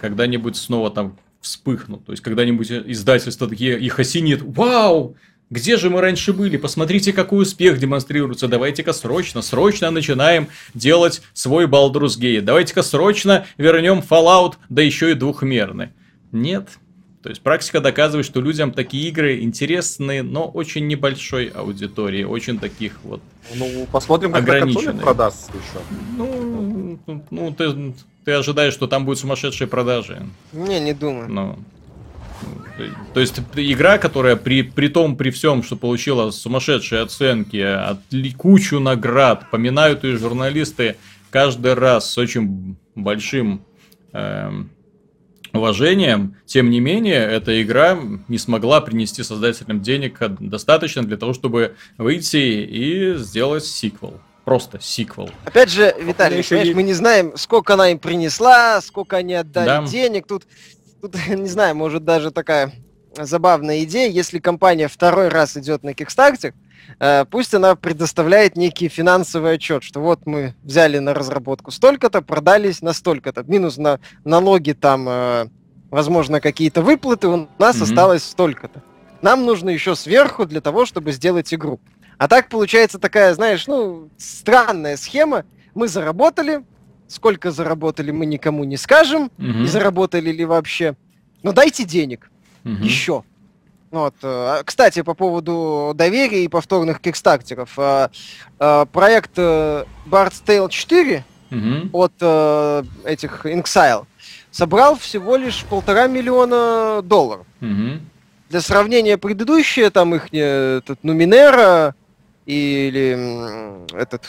[SPEAKER 1] когда-нибудь снова там вспыхнут. То есть когда-нибудь издательство такие их осенит. Вау! Где же мы раньше были? Посмотрите, какой успех демонстрируется. Давайте-ка срочно, срочно начинаем делать свой Baldur's Gate. Давайте-ка срочно вернем Fallout, да еще и двухмерный. Нет, то есть практика доказывает, что людям такие игры интересны, но очень небольшой аудитории, очень таких вот
[SPEAKER 3] Ну, посмотрим, как
[SPEAKER 1] ограниченной.
[SPEAKER 3] продастся еще.
[SPEAKER 1] Ну, ну ты, ты ожидаешь, что там будут сумасшедшие продажи.
[SPEAKER 2] Не, не думаю.
[SPEAKER 1] Ну, то есть игра, которая при, при том, при всем, что получила сумасшедшие оценки, от кучу наград, поминают ее журналисты каждый раз с очень большим эм, уважением, тем не менее, эта игра не смогла принести создателям денег достаточно для того, чтобы выйти и сделать сиквел. Просто сиквел.
[SPEAKER 2] Опять же, Виталий, еще понимаешь, мы не знаем, сколько она им принесла, сколько они отдали да. денег. Тут, тут, не знаю, может даже такая забавная идея, если компания второй раз идет на Kickstarter, пусть она предоставляет некий финансовый отчет, что вот мы взяли на разработку столько-то, продались на столько-то, минус на налоги там, э, возможно, какие-то выплаты, у нас mm-hmm. осталось столько-то. Нам нужно еще сверху для того, чтобы сделать игру. А так получается такая, знаешь, ну, странная схема. Мы заработали, сколько заработали, мы никому не скажем, mm-hmm. и заработали ли вообще. Но дайте денег угу. еще. Вот. Э, а, кстати, по поводу доверия и повторных кикстартеров. Э, э, проект Bard's Tale 4 угу. от этих Inxile собрал всего лишь полтора миллиона долларов. Угу. Для сравнения, предыдущие там их этот Нуминера или этот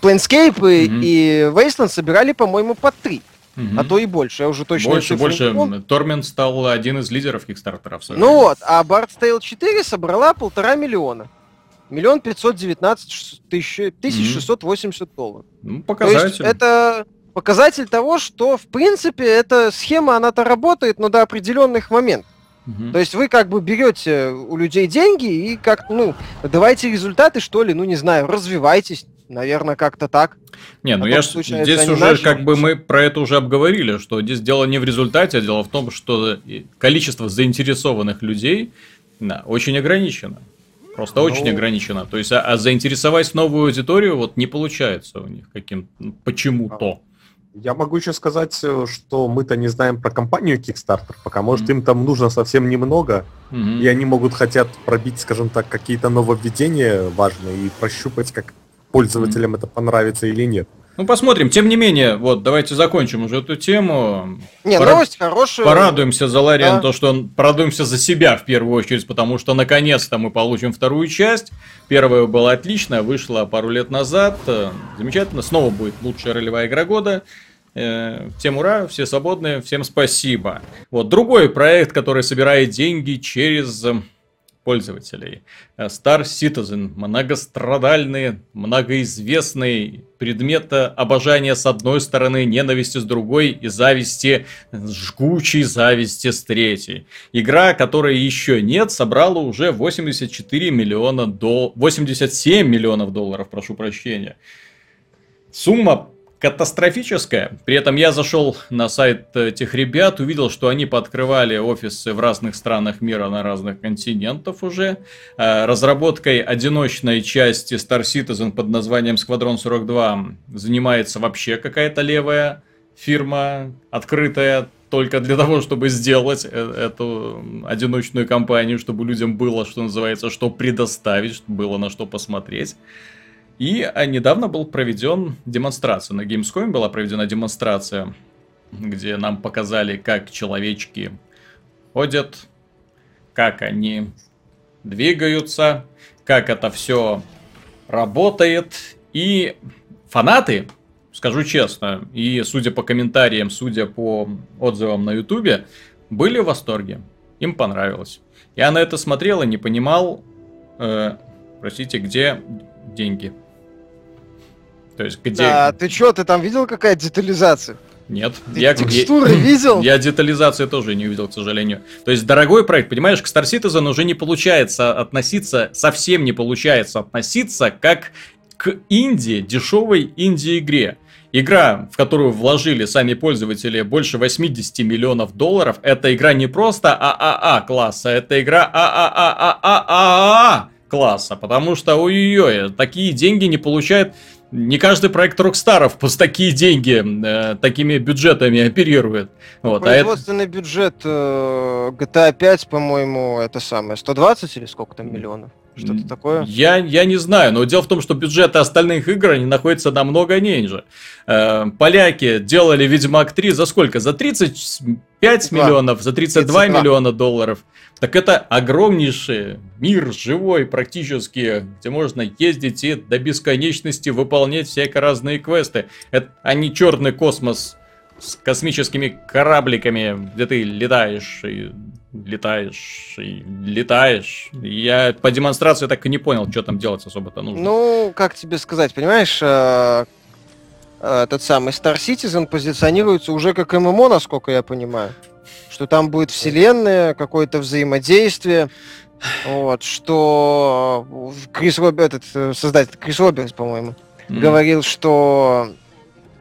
[SPEAKER 2] Planescape угу. и Wasteland собирали, по-моему, по три угу. а то и больше. Я уже точно
[SPEAKER 1] Больше, больше. Тормент стал один из лидеров Кикстартера.
[SPEAKER 2] Ну вот, а Bard's Tale 4 собрала полтора миллиона. Миллион пятьсот девятнадцать тысяч, шестьсот восемьдесят долларов.
[SPEAKER 1] Ну, показатель.
[SPEAKER 2] Это показатель того, что, в принципе, эта схема, она-то работает, но до определенных моментов. Угу. То есть вы как бы берете у людей деньги и как, ну, давайте результаты, что ли, ну, не знаю, развивайтесь, Наверное, как-то так.
[SPEAKER 1] Не, ну я ж, здесь уже как бы мы про это уже обговорили, что здесь дело не в результате, а дело в том, что количество заинтересованных людей да, очень ограничено. Просто ну... очень ограничено. То есть, а, а заинтересовать новую аудиторию вот не получается у них каким почему-то.
[SPEAKER 3] Я могу еще сказать, э, что мы-то не знаем про компанию Kickstarter, пока может mm-hmm. им там нужно совсем немного, mm-hmm. и они могут хотят пробить, скажем так, какие-то нововведения важные и прощупать, как пользователям mm-hmm. это понравится или нет.
[SPEAKER 1] Ну, посмотрим. Тем не менее, вот, давайте закончим уже эту тему.
[SPEAKER 2] Не, Пора... новость хорошая.
[SPEAKER 1] Порадуемся за Лариан, да. то, что он... Порадуемся за себя в первую очередь, потому что наконец-то мы получим вторую часть. Первая была отличная, вышла пару лет назад. Замечательно. Снова будет лучшая ролевая игра года. Э, всем ура, все свободны, всем спасибо. Вот другой проект, который собирает деньги через пользователей. Э, Star Citizen, многострадальный, многоизвестный предмет обожания с одной стороны, ненависти с другой и зависти, жгучей зависти с третьей. Игра, которой еще нет, собрала уже 84 миллиона долларов, 87 миллионов долларов, прошу прощения. Сумма катастрофическая. При этом я зашел на сайт этих ребят, увидел, что они пооткрывали офисы в разных странах мира на разных континентах уже. Э, разработкой одиночной части Star Citizen под названием Squadron 42 занимается вообще какая-то левая фирма, открытая только для того, чтобы сделать э, эту одиночную компанию, чтобы людям было, что называется, что предоставить, чтобы было на что посмотреть. И а, недавно был проведен демонстрация. На Gamescom была проведена демонстрация, где нам показали, как человечки ходят, как они двигаются, как это все работает. И фанаты, скажу честно, и судя по комментариям, судя по отзывам на ютубе, были в восторге. Им понравилось. Я на это смотрел и не понимал, э, простите, где деньги.
[SPEAKER 2] То есть где... Да, ты чё, ты там видел какая детализация?
[SPEAKER 1] Нет.
[SPEAKER 2] Ты я, текстуры я, видел?
[SPEAKER 1] Я детализации тоже не увидел, к сожалению. То есть, дорогой проект, понимаешь, к Star Citizen уже не получается относиться, совсем не получается относиться как к инди, дешевой инди-игре. Игра, в которую вложили сами пользователи больше 80 миллионов долларов, это игра не просто ААА класса, это игра АААААА класса, потому что ой-ой-ой, такие деньги не получает не каждый проект Рокстаров по такие деньги, э, такими бюджетами оперирует.
[SPEAKER 2] Вот, Производственный а это... бюджет э, GTA 5, по-моему, это самое, 120 или сколько там миллионов? Что-то такое?
[SPEAKER 1] Я, я не знаю, но дело в том, что бюджеты остальных игр они находятся намного ниже. Э, поляки делали Ведьмак 3 за сколько? За 35 2. миллионов, за 32 32. миллиона долларов. Так это огромнейший мир живой практически, где можно ездить и до бесконечности выполнять всякие разные квесты. Это, а не черный космос с космическими корабликами, где ты летаешь и летаешь и летаешь. Я по демонстрации так и не понял, что там делать особо-то нужно.
[SPEAKER 2] Ну, как тебе сказать, понимаешь, э, э, этот самый Star Citizen позиционируется уже как ММО, насколько я понимаю. Что там будет вселенная, какое-то взаимодействие. Вот, что Крис Роберт, этот э, создатель Крис Робертс, по-моему, mm-hmm. говорил, что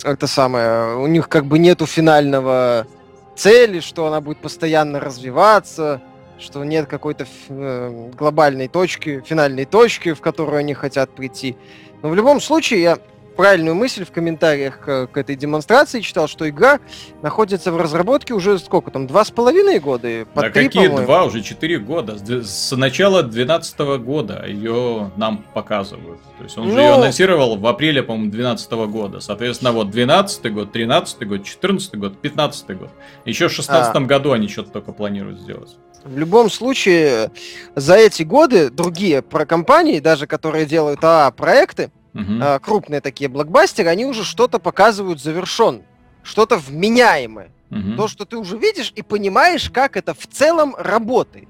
[SPEAKER 2] это самое, у них как бы нету финального цели, что она будет постоянно развиваться, что нет какой-то э, глобальной точки, финальной точки, в которую они хотят прийти. Но в любом случае, я правильную мысль в комментариях к, этой демонстрации читал, что игра находится в разработке уже сколько там, два с половиной года?
[SPEAKER 1] По да три, какие два? Уже четыре года. С начала 2012 года ее нам показывают. То есть он ну... же ее анонсировал в апреле, по-моему, 2012 года. Соответственно, вот 12 год, 13 год, 14 год, 15 год. Еще в 16 а. году они что-то только планируют сделать.
[SPEAKER 2] В любом случае, за эти годы другие про компании, даже которые делают АА проекты, uh крупные такие блокбастеры, они уже что-то показывают завершен, что-то вменяемое. uh То, что ты уже видишь и понимаешь, как это в целом работает.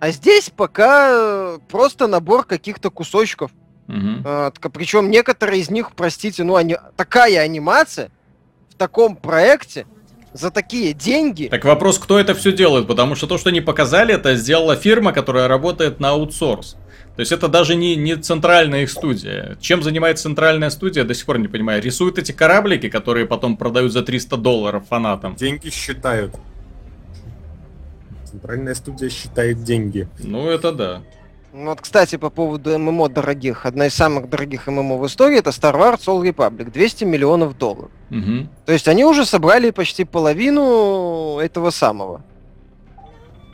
[SPEAKER 2] А здесь пока э, просто набор каких-то кусочков. Uh-huh. А, причем некоторые из них, простите, ну, они, такая анимация в таком проекте за такие деньги.
[SPEAKER 1] Так вопрос, кто это все делает, потому что то, что они показали, это сделала фирма, которая работает на аутсорс. То есть это даже не, не центральная их студия. Чем занимается центральная студия, до сих пор не понимаю. Рисуют эти кораблики, которые потом продают за 300 долларов фанатам.
[SPEAKER 3] Деньги считают. Центральная студия считает деньги.
[SPEAKER 1] Ну это да.
[SPEAKER 2] Ну вот, кстати, по поводу ММО дорогих. Одна из самых дорогих ММО в истории это Star Wars Old Republic. 200 миллионов долларов. Угу. То есть они уже собрали почти половину этого самого.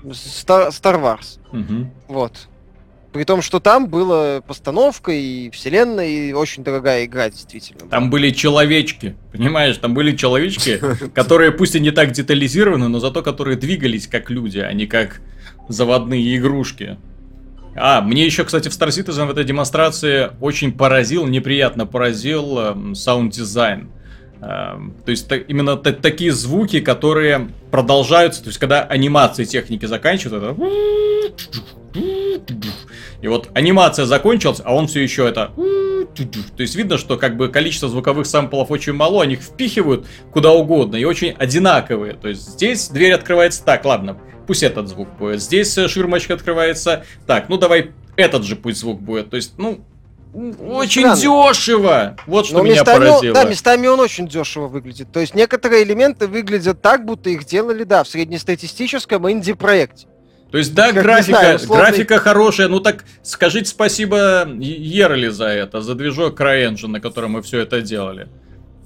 [SPEAKER 2] Star, Star Wars. Угу. Вот. При том, что там была постановка и вселенная, и очень дорогая игра, действительно.
[SPEAKER 1] Там были человечки, понимаешь? Там были человечки, которые пусть и не так детализированы, но зато которые двигались как люди, а не как заводные игрушки. А, мне еще, кстати, в Star Citizen в этой демонстрации очень поразил, неприятно поразил саунд-дизайн. Э, то есть та, именно та, такие звуки, которые продолжаются, то есть когда анимации техники заканчиваются, это И вот анимация закончилась, а он все еще это... То есть видно, что как бы количество звуковых самплов очень мало, они их впихивают куда угодно и очень одинаковые. То есть здесь дверь открывается так, ладно, пусть этот звук будет. Здесь э, ширмочка открывается так, ну давай этот же пусть звук будет. То есть, ну, очень странно. дешево! Вот что Но меня местами поразило.
[SPEAKER 2] Да, местами он очень дешево выглядит. То есть некоторые элементы выглядят так, будто их делали, да, в среднестатистическом инди-проекте.
[SPEAKER 1] То есть, да, как графика, знаю, условный... графика хорошая, ну так скажите спасибо Ерли за это, за движок CryEngine, на котором мы все это делали.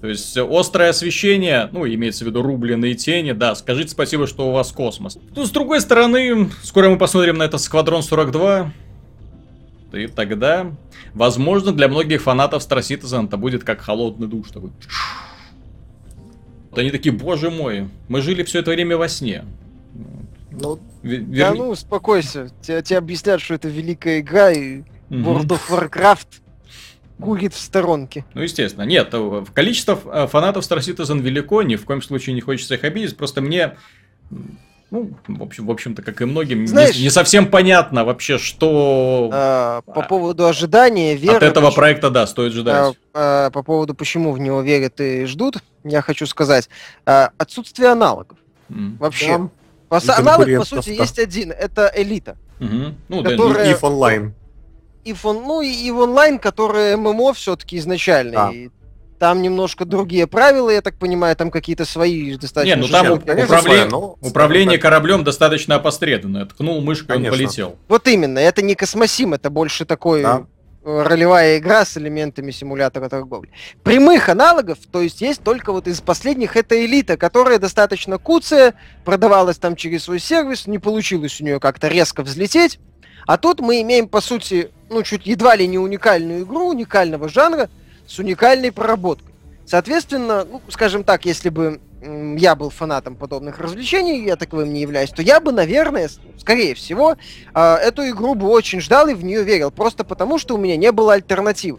[SPEAKER 1] То есть, острое освещение, ну, имеется в виду рубленые тени, да, скажите спасибо, что у вас космос. Ну, с другой стороны, скоро мы посмотрим на этот Сквадрон 42, и тогда, возможно, для многих фанатов Star Citizen это будет как холодный душ. Такой. Вот они такие, боже мой, мы жили все это время во сне.
[SPEAKER 2] Ну, Вер... Да ну, успокойся. Тебе, тебе объяснят, что это великая игра, и World of Warcraft курит в сторонке.
[SPEAKER 1] Ну, естественно. Нет, э, количество э, фанатов Star Citizen велико, ни в коем случае не хочется их обидеть, просто мне ну, в общем, в общем-то, как и многим, Знаешь, не, не совсем понятно вообще, что...
[SPEAKER 2] А, по поводу ожидания, веры...
[SPEAKER 1] От этого почему, проекта, да, стоит ждать.
[SPEAKER 2] А, а, по поводу, почему в него верят и ждут, я хочу сказать, а, отсутствие аналогов. Mm. Вообще. Да. По, аналог, по сути, есть один, это элита.
[SPEAKER 3] Угу. Ну, которая... да, EVE Online.
[SPEAKER 2] EVE, ну, и EVE Online, который ММО все-таки изначальный. Да. Там немножко другие правила, я так понимаю, там какие-то свои достаточно...
[SPEAKER 1] Не, ну там управление, но, управление кораблем достаточно опосредованное. Ткнул мышкой, он полетел.
[SPEAKER 2] Вот именно, это не космосим, это больше такой да. Ролевая игра с элементами симулятора торговли. Прямых аналогов, то есть есть только вот из последних, это элита, которая достаточно куцая, продавалась там через свой сервис, не получилось у нее как-то резко взлететь. А тут мы имеем, по сути, ну, чуть едва ли не уникальную игру, уникального жанра, с уникальной проработкой. Соответственно, ну, скажем так, если бы я был фанатом подобных развлечений, я таковым не являюсь, то я бы, наверное, скорее всего, а, эту игру бы очень ждал и в нее верил, просто потому что у меня не было альтернативы.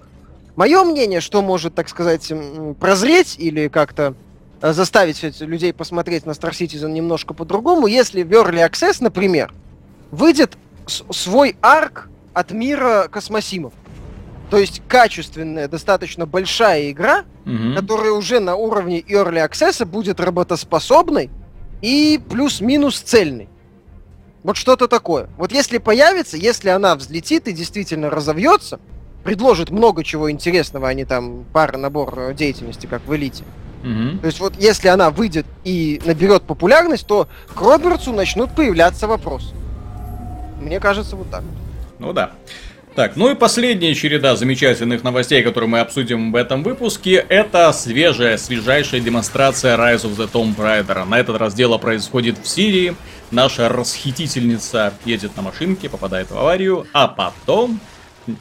[SPEAKER 2] Мое мнение, что может, так сказать, прозреть или как-то а, заставить людей посмотреть на Star Citizen немножко по-другому, если в Early Access, например, выйдет свой арк от мира космосимов. То есть качественная, достаточно большая игра, угу. которая уже на уровне Early Access будет работоспособной и плюс-минус цельной. Вот что-то такое. Вот если появится, если она взлетит и действительно разовьется, предложит много чего интересного, а не там пара набор деятельности, как в Элите. Угу. То есть вот если она выйдет и наберет популярность, то к Робертсу начнут появляться вопросы. Мне кажется, вот так.
[SPEAKER 1] Ну да. Так, ну и последняя череда замечательных новостей, которые мы обсудим в этом выпуске, это свежая, свежайшая демонстрация Rise of the Tomb Raider. На этот раз дело происходит в Сирии. Наша расхитительница едет на машинке, попадает в аварию, а потом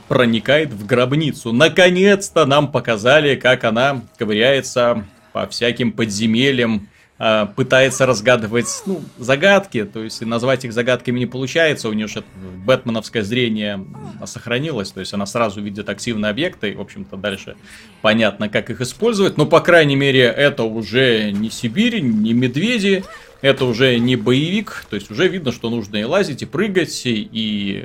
[SPEAKER 1] проникает в гробницу. Наконец-то нам показали, как она ковыряется по всяким подземельям, а, пытается разгадывать ну, загадки, то есть назвать их загадками не получается, у нее же бэтменовское зрение сохранилось, то есть она сразу видит активные объекты, и, в общем-то, дальше понятно, как их использовать, но, по крайней мере, это уже не Сибирь, не медведи, это уже не боевик, то есть уже видно, что нужно и лазить, и прыгать, и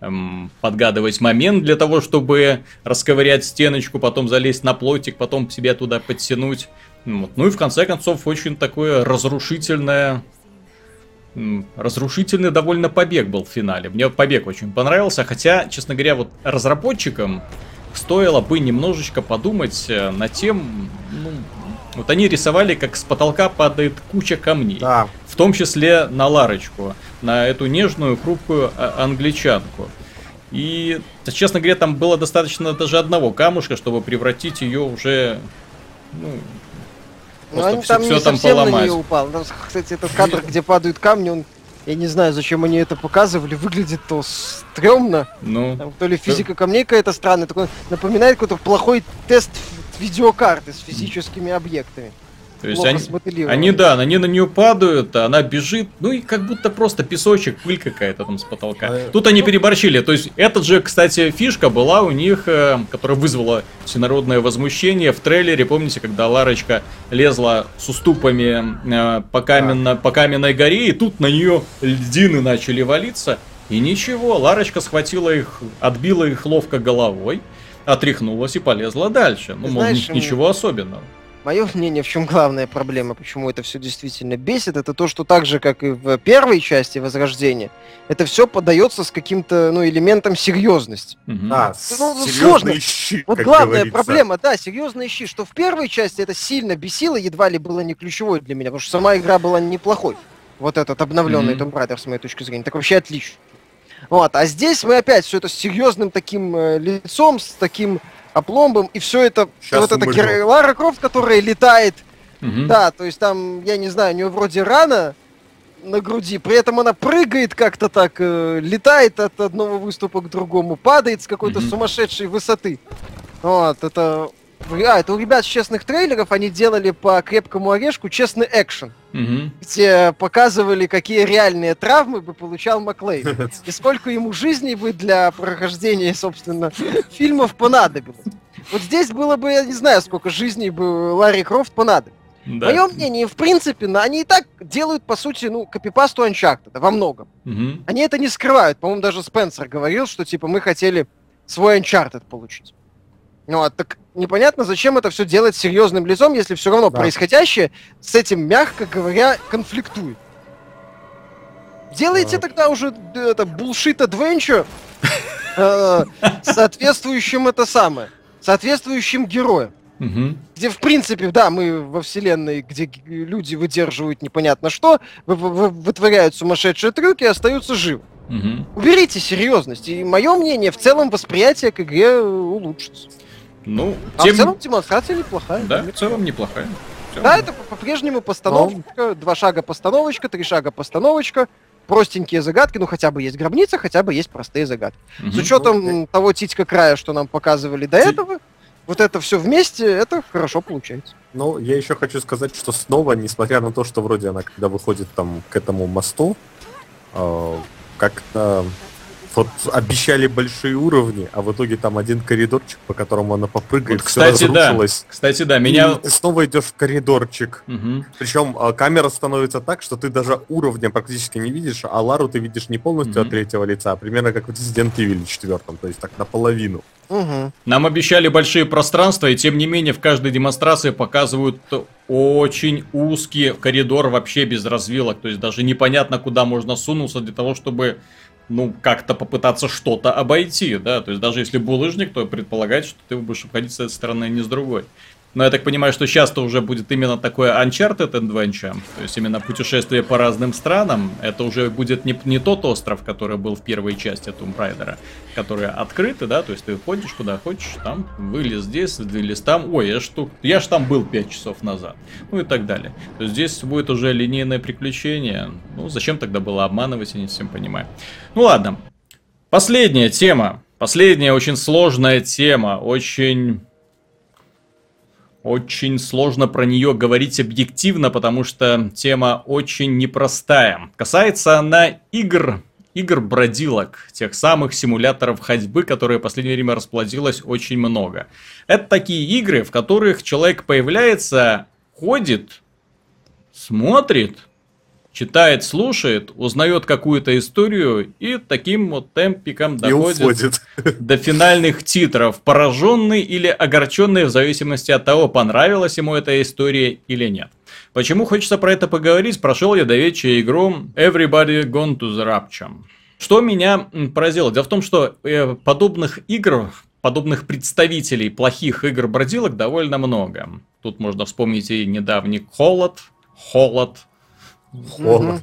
[SPEAKER 1] эм, подгадывать момент для того, чтобы расковырять стеночку, потом залезть на плотик, потом себя туда подтянуть. Вот. Ну и в конце концов очень такое разрушительное разрушительный довольно побег был в финале. Мне побег очень понравился, хотя, честно говоря, вот разработчикам стоило бы немножечко подумать э, над тем, ну, вот они рисовали, как с потолка падает куча камней. Да. В том числе на Ларочку, на эту нежную, хрупкую а, англичанку. И, честно говоря, там было достаточно даже одного камушка, чтобы превратить ее уже ну,
[SPEAKER 2] ну, они все, там все не там совсем поломать. на нее упал. Там, кстати, этот кадр, где падают камни, он я не знаю, зачем они это показывали, выглядит то стрёмно. Ну. Там, то ли физика камней какая-то странная, такой напоминает какой-то плохой тест видеокарты с физическими объектами.
[SPEAKER 1] То есть они, они, да, они на нее падают, а она бежит, ну и как будто просто песочек, пыль какая-то там с потолка. А, Тут они ну, переборщили. То есть этот же, кстати, фишка была у них, э, которая вызвала всенародное возмущение в трейлере. Помните, когда Ларочка лезла с уступами э, по, каменно, по каменной горе, и тут на нее льдины начали валиться. И ничего, Ларочка схватила их, отбила их ловко головой, отряхнулась и полезла дальше. Ну, мол,
[SPEAKER 2] Знаешь,
[SPEAKER 1] ничего особенного.
[SPEAKER 2] Мое мнение, в чем главная проблема, почему это все действительно бесит, это то, что так же, как и в первой части Возрождения, это все подается с каким-то, ну, элементом серьезности.
[SPEAKER 1] Мгм.
[SPEAKER 3] А,
[SPEAKER 2] Ну, ну, сложно.
[SPEAKER 3] щи,
[SPEAKER 2] Вот
[SPEAKER 3] как
[SPEAKER 2] главная
[SPEAKER 3] говорится.
[SPEAKER 2] проблема, да, серьезно ищи, что в первой части это сильно бесило, едва ли было не ключевой для меня, потому что сама игра была неплохой. Вот этот обновленный
[SPEAKER 1] Мгм.
[SPEAKER 2] Tomb Raider, с моей точки зрения, так вообще отлично. Вот, а здесь мы опять все это с серьезным таким э, лицом, с таким опломбом, и все это,
[SPEAKER 3] Щас
[SPEAKER 2] вот это
[SPEAKER 3] умрём.
[SPEAKER 2] геро- Лара Крофт, которая летает,
[SPEAKER 1] Мгм.
[SPEAKER 2] да, то есть там, я не знаю, у нее вроде рана на груди, при этом она прыгает как-то так, э, летает от одного выступа к другому, падает с какой-то
[SPEAKER 1] Мгм.
[SPEAKER 2] сумасшедшей высоты. Вот, это... А, это у ребят с честных трейлеров, они делали по крепкому орешку честный экшен,
[SPEAKER 1] Мгм.
[SPEAKER 2] где показывали, какие реальные травмы бы получал Маклейн. И сколько ему жизней бы для прохождения, собственно, фильмов понадобилось. Вот здесь было бы, я не знаю, сколько жизней бы Ларри Крофт понадобилось.
[SPEAKER 1] Да.
[SPEAKER 2] Мое мнение, в принципе, они и так делают, по сути, ну, копипасту Uncharted во многом.
[SPEAKER 1] Мгм.
[SPEAKER 2] Они это не скрывают. По-моему, даже Спенсер говорил, что, типа, мы хотели свой Uncharted получить. Ну, а так непонятно, зачем это все делать серьезным лицом, если все равно
[SPEAKER 3] Да.
[SPEAKER 2] происходящее с этим, мягко говоря, конфликтует. Делайте
[SPEAKER 3] А.
[SPEAKER 2] тогда уже д- это bullshit adventure э, соответствующим это самое, соответствующим героем.
[SPEAKER 1] Мгм.
[SPEAKER 2] Где, в принципе, да, мы во вселенной, где люди выдерживают непонятно что, вы- вы- вы- вытворяют сумасшедшие трюки и остаются живы.
[SPEAKER 1] Мгм.
[SPEAKER 2] Уберите серьезность, и мое мнение, в целом восприятие к игре э, улучшится.
[SPEAKER 1] Ну,
[SPEAKER 2] А
[SPEAKER 1] тем...
[SPEAKER 2] в целом демонстрация неплохая.
[SPEAKER 1] Да, в целом неплохая. В целом.
[SPEAKER 2] Да, это по- по-прежнему постановочка, два шага постановочка, три шага постановочка, простенькие загадки, ну хотя бы есть гробница, хотя бы есть простые загадки.
[SPEAKER 1] Мгм.
[SPEAKER 2] С учетом м, того титька края, что нам показывали до
[SPEAKER 3] Ти-
[SPEAKER 2] этого, вот это все вместе, это хорошо получается.
[SPEAKER 3] Ну, я еще хочу сказать, что снова, несмотря на то, что вроде она, когда выходит там к этому мосту, э, как-то вот обещали большие уровни, а в итоге там один коридорчик, по которому она попрыгает,
[SPEAKER 1] Вот, кстати, да.
[SPEAKER 3] разрушилось.
[SPEAKER 1] Кстати, да,
[SPEAKER 3] И
[SPEAKER 1] меня...
[SPEAKER 3] ты снова идешь в коридорчик.
[SPEAKER 1] Мгм.
[SPEAKER 3] Причем а, камера становится так, что ты даже уровня практически не видишь, а Лару ты видишь не полностью
[SPEAKER 1] Мгм.
[SPEAKER 3] от третьего лица, а примерно как в Resident Evil 4, то есть так наполовину.
[SPEAKER 2] Угу.
[SPEAKER 1] Нам обещали большие пространства, и тем не менее в каждой демонстрации показывают очень узкий коридор вообще без развилок. То есть даже непонятно, куда можно сунуться для того, чтобы ну, как-то попытаться что-то обойти, да, то есть даже если булыжник, то предполагать, что ты будешь обходить с этой стороны, а не с другой. Но я так понимаю, что сейчас-то уже будет именно такое Uncharted Adventure, то есть именно путешествие по разным странам. Это уже будет не, не тот остров, который был в первой части Tomb Raider, который открытый, да, то есть ты ходишь куда хочешь, там, вылез здесь, вылез там, ой, я ж, тут, я ж там был 5 часов назад, ну и так далее. То есть здесь будет уже линейное приключение, ну зачем тогда было обманывать, я не всем понимаю. Ну ладно, последняя тема, последняя очень сложная тема, очень очень сложно про нее говорить объективно, потому что тема очень непростая. Касается она игр, игр-бродилок, тех самых симуляторов ходьбы, которые в последнее время расплодилось очень много. Это такие игры, в которых человек появляется, ходит, смотрит, читает, слушает, узнает какую-то историю и таким вот темпиком доходит
[SPEAKER 3] уходит.
[SPEAKER 1] до финальных титров, пораженный или огорченный в зависимости от того, понравилась ему эта история или нет. Почему хочется про это поговорить? Прошел я до вечера игру Everybody Gone to the Rapture. Что меня поразило? Дело в том, что э, подобных игр, подобных представителей плохих игр-бродилок довольно много. Тут можно вспомнить и недавний Холод, Холод,
[SPEAKER 3] Холод.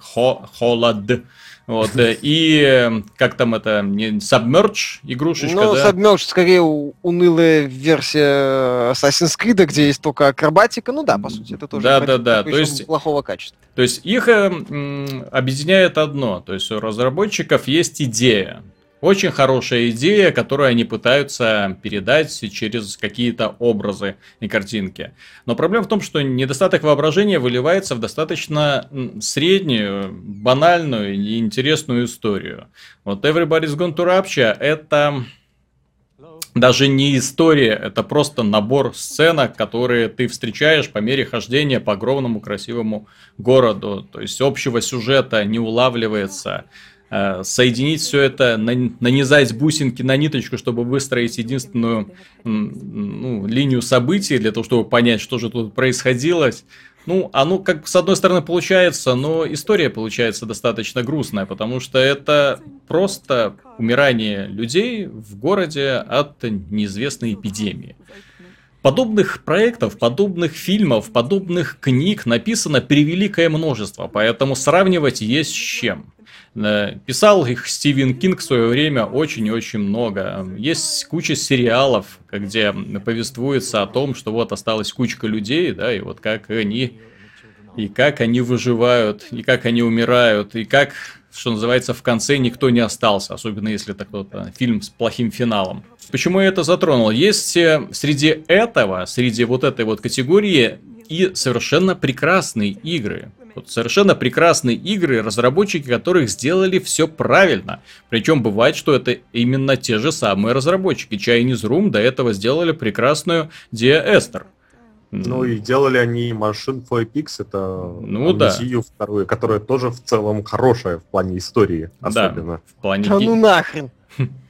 [SPEAKER 1] Хо- Холод. Вот, э, и э, как там это, Submerge игрушечка,
[SPEAKER 2] Ну,
[SPEAKER 1] да?
[SPEAKER 2] Submerged скорее унылая версия Assassin's Creed, где есть только акробатика. Ну да, по сути, это тоже
[SPEAKER 1] Да, да, да, то есть-
[SPEAKER 2] плохого качества.
[SPEAKER 1] То есть их э, м, объединяет одно, то есть у разработчиков есть идея. Очень хорошая идея, которую они пытаются передать через какие-то образы и картинки. Но проблема в том, что недостаток воображения выливается в достаточно среднюю, банальную и интересную историю. Вот Everybody's Gone to Rapture это даже не история, это просто набор сценок, которые ты встречаешь по мере хождения по огромному красивому городу. То есть общего сюжета не улавливается. Э, соединить все это, нанизать бусинки на ниточку, чтобы выстроить единственную ну, линию событий для того, чтобы понять, что же тут происходило. Ну, оно как с одной стороны получается, но история получается достаточно грустная, потому что это просто умирание людей в городе от неизвестной эпидемии. Подобных проектов, подобных фильмов, подобных книг написано превеликое множество, поэтому сравнивать есть с чем. Э, писал их Стивен Кинг в свое время очень и очень много. Есть куча сериалов, где повествуется о том, что вот осталась кучка людей, да, и вот как они и как они выживают, и как они умирают, и как, что называется, в конце никто не остался, особенно если это кто-то фильм с плохим финалом. Почему я это затронул? Есть э, среди этого, среди вот этой вот категории и совершенно прекрасные игры. Вот совершенно прекрасные игры, разработчики которых сделали все правильно. Причем бывает, что это именно те же самые разработчики. Chinese Room до этого сделали прекрасную Dia Esther.
[SPEAKER 3] Ну и делали они машин Pix, это ну, да. вторую, которая тоже в целом хорошая в плане истории, особенно. Да,
[SPEAKER 2] в плане... Да ну нахрен!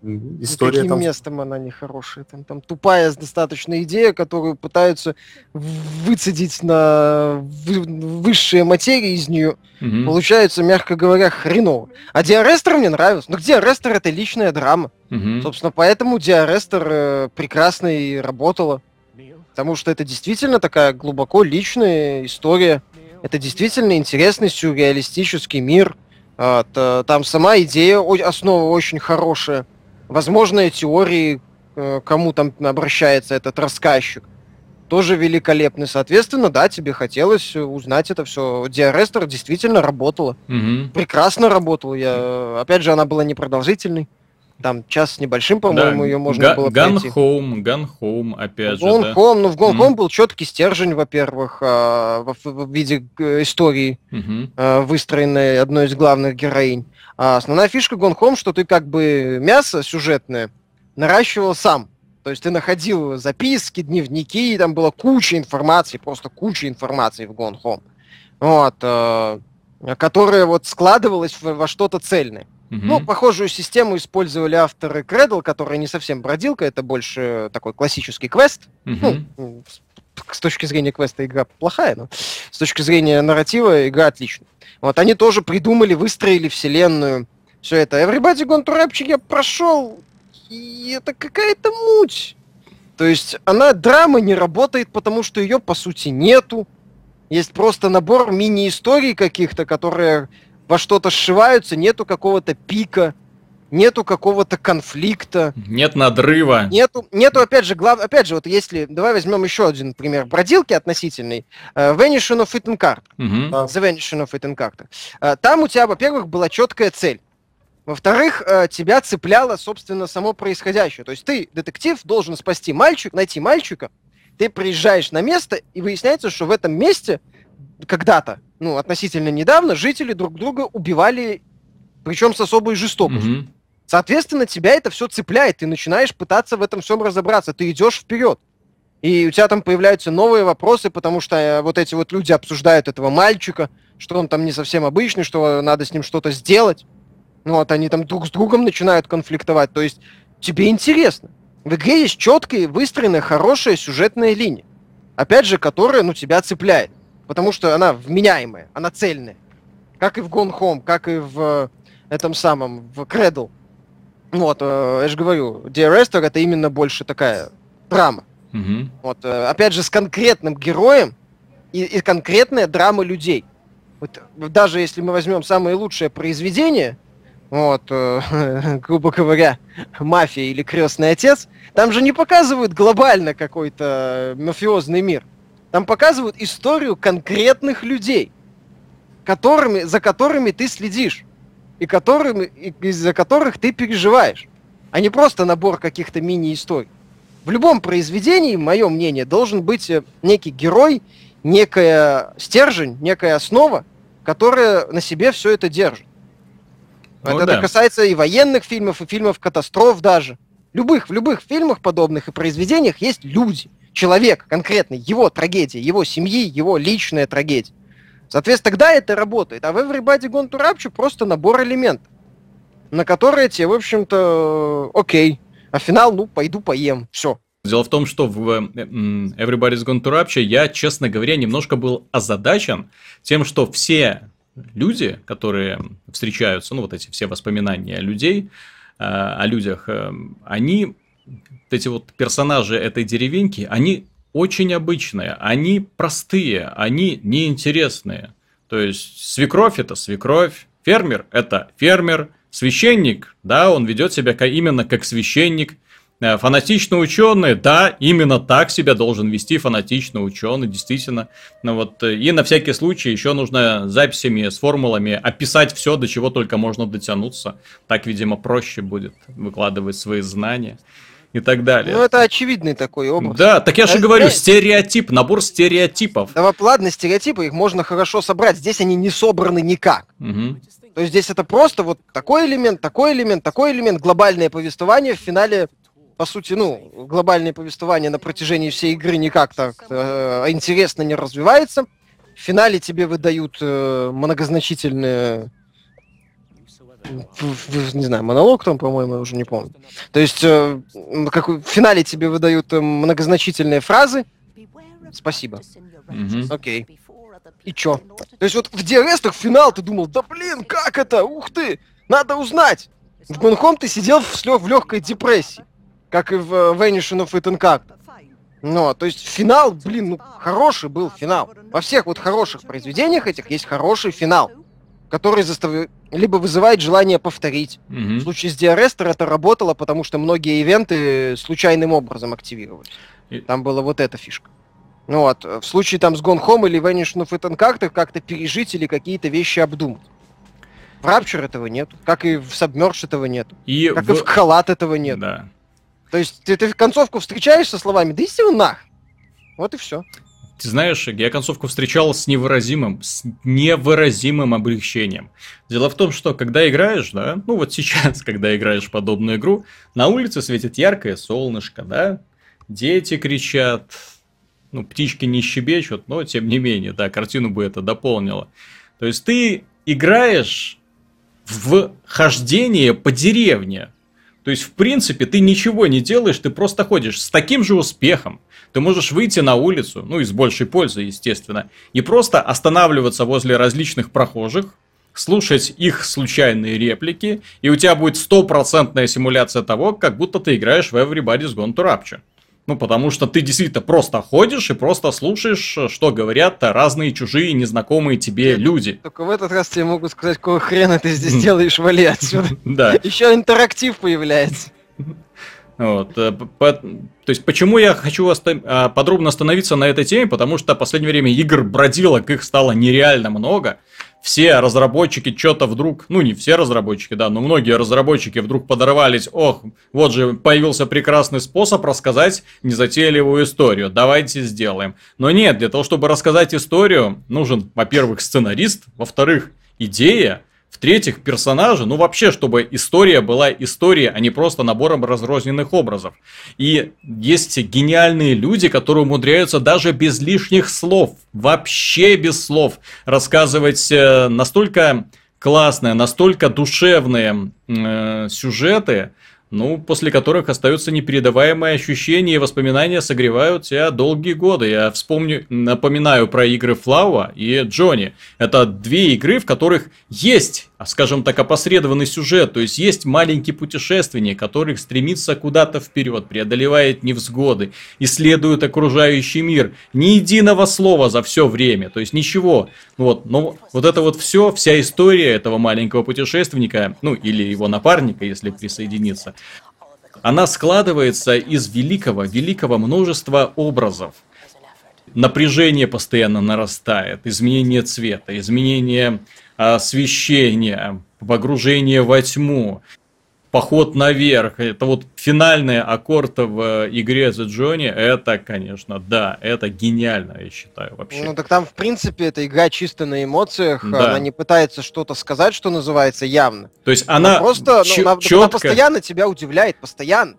[SPEAKER 3] История
[SPEAKER 2] Каким там... местом она нехорошая? Там, там тупая достаточно идея, которую пытаются выцедить на высшие материи из нее. Угу. Получается, мягко говоря, хреново. А Диарестер мне нравился. Ну где Диарестер это личная драма. Угу. Собственно, поэтому Диарестер э, прекрасно и работала. Потому что это действительно такая глубоко личная история. Это действительно интересный сюрреалистический мир. А, там сама идея, основа очень хорошая возможные теории, э, кому там обращается этот рассказчик, тоже великолепны. Соответственно, да, тебе хотелось узнать это все. Диарестер действительно работала. Угу. Прекрасно работала. Я... Опять же, она была непродолжительной. Там час с небольшим, по-моему, да. ее можно Га- было
[SPEAKER 1] Gun пройти. Home, Gun Home, опять
[SPEAKER 2] Gone
[SPEAKER 1] же. Да?
[SPEAKER 2] Home, ну в Gone mm. Home был четкий стержень, во-первых, э, в, в виде э, истории, mm-hmm. э, выстроенной одной из главных героинь. А основная фишка Gone Home, что ты как бы мясо сюжетное наращивал сам. То есть ты находил записки, дневники, там была куча информации, просто куча информации в Gone Home. Вот, э, которая вот складывалась во что-то цельное. Mm-hmm. Ну, похожую систему использовали авторы Cradle, которая не совсем бродилка, это больше такой классический квест. Mm-hmm. Ну, с точки зрения квеста игра плохая, но с точки зрения нарратива игра отличная. Вот они тоже придумали, выстроили вселенную. Все это. Everybody Gone to Rapture я прошел, и это какая-то муть. То есть она драма не работает, потому что ее по сути нету. Есть просто набор мини-историй каких-то, которые во что-то сшиваются, нету какого-то пика нету какого-то конфликта.
[SPEAKER 1] Нет надрыва.
[SPEAKER 2] Нету, нету опять же, глав... опять же, вот если, давай возьмем еще один пример бродилки относительный. Uh, Vanishing of Eden Carter. Uh-huh. The Vanishing of Eden Carter. Uh, там у тебя, во-первых, была четкая цель. Во-вторых, uh, тебя цепляло, собственно, само происходящее. То есть ты, детектив, должен спасти мальчика, найти мальчика, ты приезжаешь на место, и выясняется, что в этом месте когда-то, ну, относительно недавно, жители друг друга убивали, причем с особой жестокостью. Mm-hmm. Соответственно, тебя это все цепляет, ты начинаешь пытаться в этом всем разобраться, ты идешь вперед. И у тебя там появляются новые вопросы, потому что э, вот эти вот люди обсуждают этого мальчика, что он там не совсем обычный, что надо с ним что-то сделать. Ну вот они там друг с другом начинают конфликтовать. То есть тебе интересно. В игре есть четкая, выстроенная, хорошая сюжетная линия. Опять же, которая, ну, тебя цепляет. Потому что она вменяемая, она цельная. Как и в Gone Home, как и в э, этом самом, в Cradle. Вот, э, я же говорю, Esther это именно больше такая драма. Угу. Вот, э, опять же, с конкретным героем и, и конкретная драма людей. Вот, даже если мы возьмем самое лучшее произведение, вот, э, грубо говоря, мафия или крестный отец, там же не показывают глобально какой-то мафиозный мир. Там показывают историю конкретных людей, которыми, за которыми ты следишь и которыми, из-за которых ты переживаешь, а не просто набор каких-то мини-историй. В любом произведении, мое мнение, должен быть э, некий герой, некая стержень, некая основа, которая на себе все это держит. Ну, это, да. касается и военных фильмов, и фильмов катастроф даже. Любых, в любых фильмах подобных и произведениях есть люди, человек конкретный, его трагедия, его семьи, его личная трагедия. Соответственно, тогда это работает. А в Everybody Gone to Rapture просто набор элементов, на которые тебе, в общем-то, окей. А финал, ну, пойду поем. Все.
[SPEAKER 1] Дело в том, что в Everybody's Gone to Rapture я, честно говоря, немножко был озадачен тем, что все люди, которые встречаются, ну, вот эти все воспоминания людей, э, о людях, э, они, вот эти вот персонажи этой деревеньки, они очень обычные, они простые, они неинтересные. То есть свекровь это свекровь, фермер это фермер, священник, да, он ведет себя именно как священник, фанатичный ученый, да, именно так себя должен вести фанатичный ученый, действительно. Ну вот, э, и на всякий случай еще нужно записями с формулами описать все, до чего только можно дотянуться. Так, видимо, проще будет выкладывать свои знания и так далее.
[SPEAKER 2] Ну, это очевидный такой образ.
[SPEAKER 1] Да, так я же а говорю, здесь... стереотип, набор стереотипов.
[SPEAKER 2] Да, ладно, стереотипы, их можно хорошо собрать. Здесь они не собраны никак.
[SPEAKER 1] Угу.
[SPEAKER 2] То есть здесь это просто вот такой элемент, такой элемент, такой элемент, глобальное повествование в финале по сути, ну, глобальное повествование на протяжении всей игры никак так э, интересно не развивается. В финале тебе выдают э, многозначительные не знаю, монолог там, по-моему, я уже не помню. То есть, э, как в финале тебе выдают э, многозначительные фразы. Спасибо.
[SPEAKER 1] Mm-hmm.
[SPEAKER 2] Окей. И чё? То есть вот в DRS финал ты думал, да блин, как это? Ух ты! Надо узнать! В Гонхом ты сидел в, в легкой депрессии как и в э, Vanishing of Carter. Ну, то есть финал, блин, ну, хороший был финал. Во всех вот хороших произведениях этих есть хороший финал, который заставляет, либо вызывает желание повторить.
[SPEAKER 1] Mm-hmm.
[SPEAKER 2] В случае с Диарестер это работало, потому что многие ивенты случайным образом активировались. И... Там была вот эта фишка. Ну вот, в случае там с Gone Home или Vanishing of Ethan Carter как-то пережить или какие-то вещи обдумать. В Rapture этого нет, как и в Submerge этого нет,
[SPEAKER 1] и
[SPEAKER 2] как в... и в Халат этого нет.
[SPEAKER 1] Да.
[SPEAKER 2] То есть ты, ты концовку встречаешь со словами «да иди нах». Вот и все.
[SPEAKER 1] Ты знаешь, я концовку встречал с невыразимым, с невыразимым облегчением. Дело в том, что когда играешь, да, ну вот сейчас, когда играешь подобную игру, на улице светит яркое солнышко, да, дети кричат, ну, птички не щебечут, но тем не менее, да, картину бы это дополнило. То есть ты играешь в хождение по деревне, то есть, в принципе, ты ничего не делаешь, ты просто ходишь с таким же успехом. Ты можешь выйти на улицу, ну и с большей пользой, естественно, и просто останавливаться возле различных прохожих, слушать их случайные реплики, и у тебя будет стопроцентная симуляция того, как будто ты играешь в Everybody's Gone to Rapture. Ну, потому что ты действительно просто ходишь и просто слушаешь, что говорят разные чужие, незнакомые тебе люди.
[SPEAKER 2] Только в этот раз тебе могут сказать, какого хрена ты здесь делаешь, вали отсюда.
[SPEAKER 1] Да.
[SPEAKER 2] Еще интерактив появляется.
[SPEAKER 1] Вот. Э, то есть, почему я хочу а, подробно остановиться на этой теме? Потому что в последнее время игр бродилок, их стало нереально много все разработчики что-то вдруг, ну не все разработчики, да, но многие разработчики вдруг подорвались, ох, вот же появился прекрасный способ рассказать незатейливую историю, давайте сделаем. Но нет, для того, чтобы рассказать историю, нужен, во-первых, сценарист, во-вторых, идея, в-третьих, персонажи, ну вообще, чтобы история была историей, а не просто набором разрозненных образов. И есть гениальные люди, которые умудряются даже без лишних слов, вообще без слов, рассказывать э, настолько классные, настолько душевные э, сюжеты, ну, после которых остаются непередаваемые ощущения и воспоминания согревают тебя долгие годы. Я вспомню, напоминаю про игры Флауа и Джонни. Это две игры, в которых есть, скажем так, опосредованный сюжет, то есть есть маленький путешественник, который стремится куда-то вперед, преодолевает невзгоды, исследует окружающий мир. Ни единого слова за все время, то есть ничего. Вот, но вот это вот все, вся история этого маленького путешественника, ну или его напарника, если присоединиться, она складывается из великого, великого множества образов. Напряжение постоянно нарастает, изменение цвета, изменение освещения, погружение во тьму, поход наверх. Это вот финальный аккорд в игре The Johnny. Это, конечно, да, это гениально, я считаю, вообще.
[SPEAKER 2] Ну, так там, в принципе, эта игра чисто на эмоциях. Да. Она не пытается что-то сказать, что называется, явно.
[SPEAKER 1] То есть она,
[SPEAKER 2] она просто, ну, она, четко... она постоянно тебя удивляет, постоянно.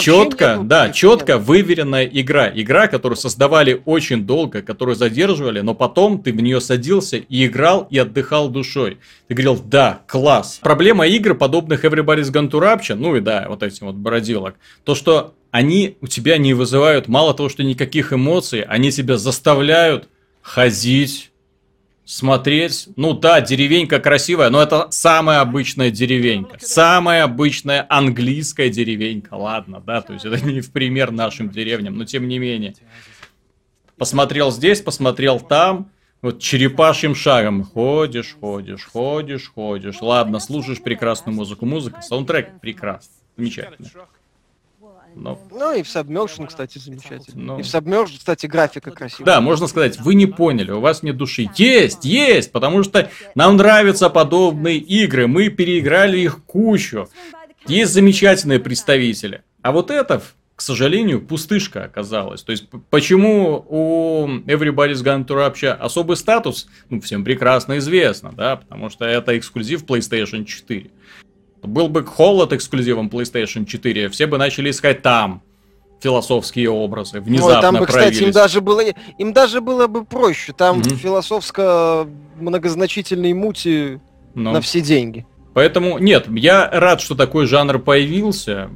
[SPEAKER 1] Четко, да, четко выверенная игра. Игра, которую создавали очень долго, которую задерживали, но потом ты в нее садился и играл, и отдыхал душой. Ты говорил, да, класс. Проблема игр, подобных Everybody's Gone to Rapture, ну и да, вот этим вот бродилок, то, что они у тебя не вызывают, мало того, что никаких эмоций, они тебя заставляют ходить, смотреть. Ну да, деревенька красивая, но это самая обычная деревенька. Самая обычная английская деревенька. Ладно, да, то есть это не в пример нашим деревням, но тем не менее. Посмотрел здесь, посмотрел там. Вот черепашьим шагом ходишь, ходишь, ходишь, ходишь. Ладно, слушаешь прекрасную музыку. Музыка, саундтрек прекрасный. Замечательно.
[SPEAKER 2] Но... Ну и в Submersion, кстати, замечательно. Но... И в Submersion, кстати, графика красивая.
[SPEAKER 1] Да, можно сказать, вы не поняли, у вас нет души. Есть, есть, потому что нам нравятся подобные игры, мы переиграли их кучу. Есть замечательные представители. А вот это, к сожалению, пустышка оказалась. То есть, почему у Everybody's Gone to Rapture особый статус, ну, всем прекрасно известно, да, потому что это эксклюзив PlayStation 4. Был бы холод эксклюзивом PlayStation 4, все бы начали искать там философские образы, внезапно Ой,
[SPEAKER 2] там бы, кстати, им даже было, им даже было бы проще. Там угу. философско многозначительные мути ну. на все деньги.
[SPEAKER 1] Поэтому, нет, я рад, что такой жанр появился.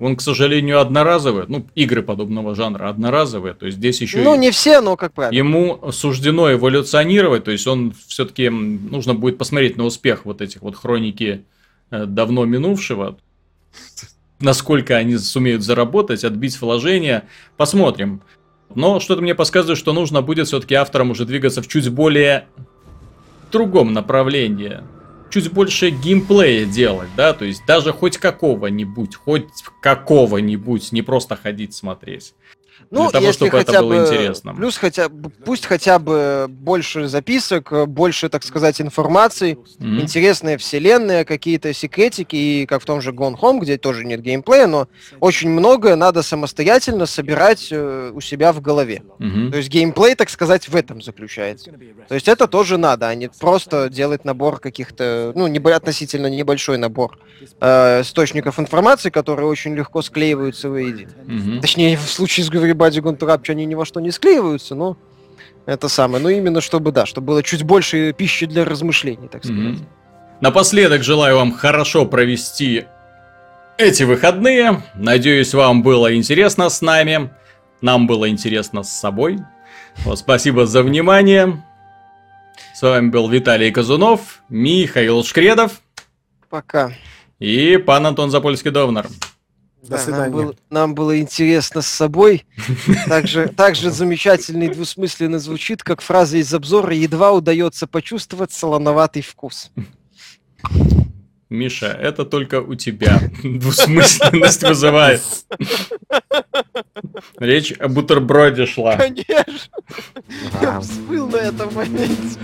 [SPEAKER 1] Он, к сожалению, одноразовый. Ну, игры подобного жанра одноразовые. То есть здесь еще...
[SPEAKER 2] Ну, не все, но как правило.
[SPEAKER 1] Ему суждено эволюционировать. То есть он все-таки... Нужно будет посмотреть на успех вот этих вот хроники э, давно минувшего. Насколько они сумеют заработать, отбить вложения. Посмотрим. Но что-то мне подсказывает, что нужно будет все-таки авторам уже двигаться в чуть более другом направлении чуть больше геймплея делать, да, то есть даже хоть какого-нибудь, хоть какого-нибудь, не просто ходить смотреть.
[SPEAKER 2] Ну, для того, чтобы это было бы, интересно. Плюс хотя бы, пусть хотя бы больше записок, больше, так сказать, информации, mm-hmm. интересные вселенные, какие-то секретики, и как в том же Gone Home, где тоже нет геймплея, но очень многое надо самостоятельно собирать э, у себя в голове. Mm-hmm. То есть геймплей, так сказать, в этом заключается. То есть это тоже надо, а не просто делать набор каких-то, ну, не, относительно небольшой набор э, источников информации, которые очень легко склеиваются воедино. Mm-hmm. Точнее, в случае с Everybody Gone to Rapture они ни во что не склеиваются, но это самое. Ну, именно чтобы, да, чтобы было чуть больше пищи для размышлений, так сказать. Mm-hmm.
[SPEAKER 1] Напоследок желаю вам хорошо провести эти выходные. Надеюсь, вам было интересно с нами. Нам было интересно с собой. Вот, спасибо за внимание. С вами был Виталий Казунов, Михаил Шкредов.
[SPEAKER 2] Пока.
[SPEAKER 1] И пан Антон Запольский-Довнар.
[SPEAKER 2] До свидания. Нам было, нам было интересно с собой. Также, также замечательно и двусмысленно звучит, как фраза из обзора «Едва удается почувствовать солоноватый вкус».
[SPEAKER 1] Миша, это только у тебя двусмысленность вызывает. Речь о бутерброде шла.
[SPEAKER 2] Конечно. Я всплыл на этом моменте.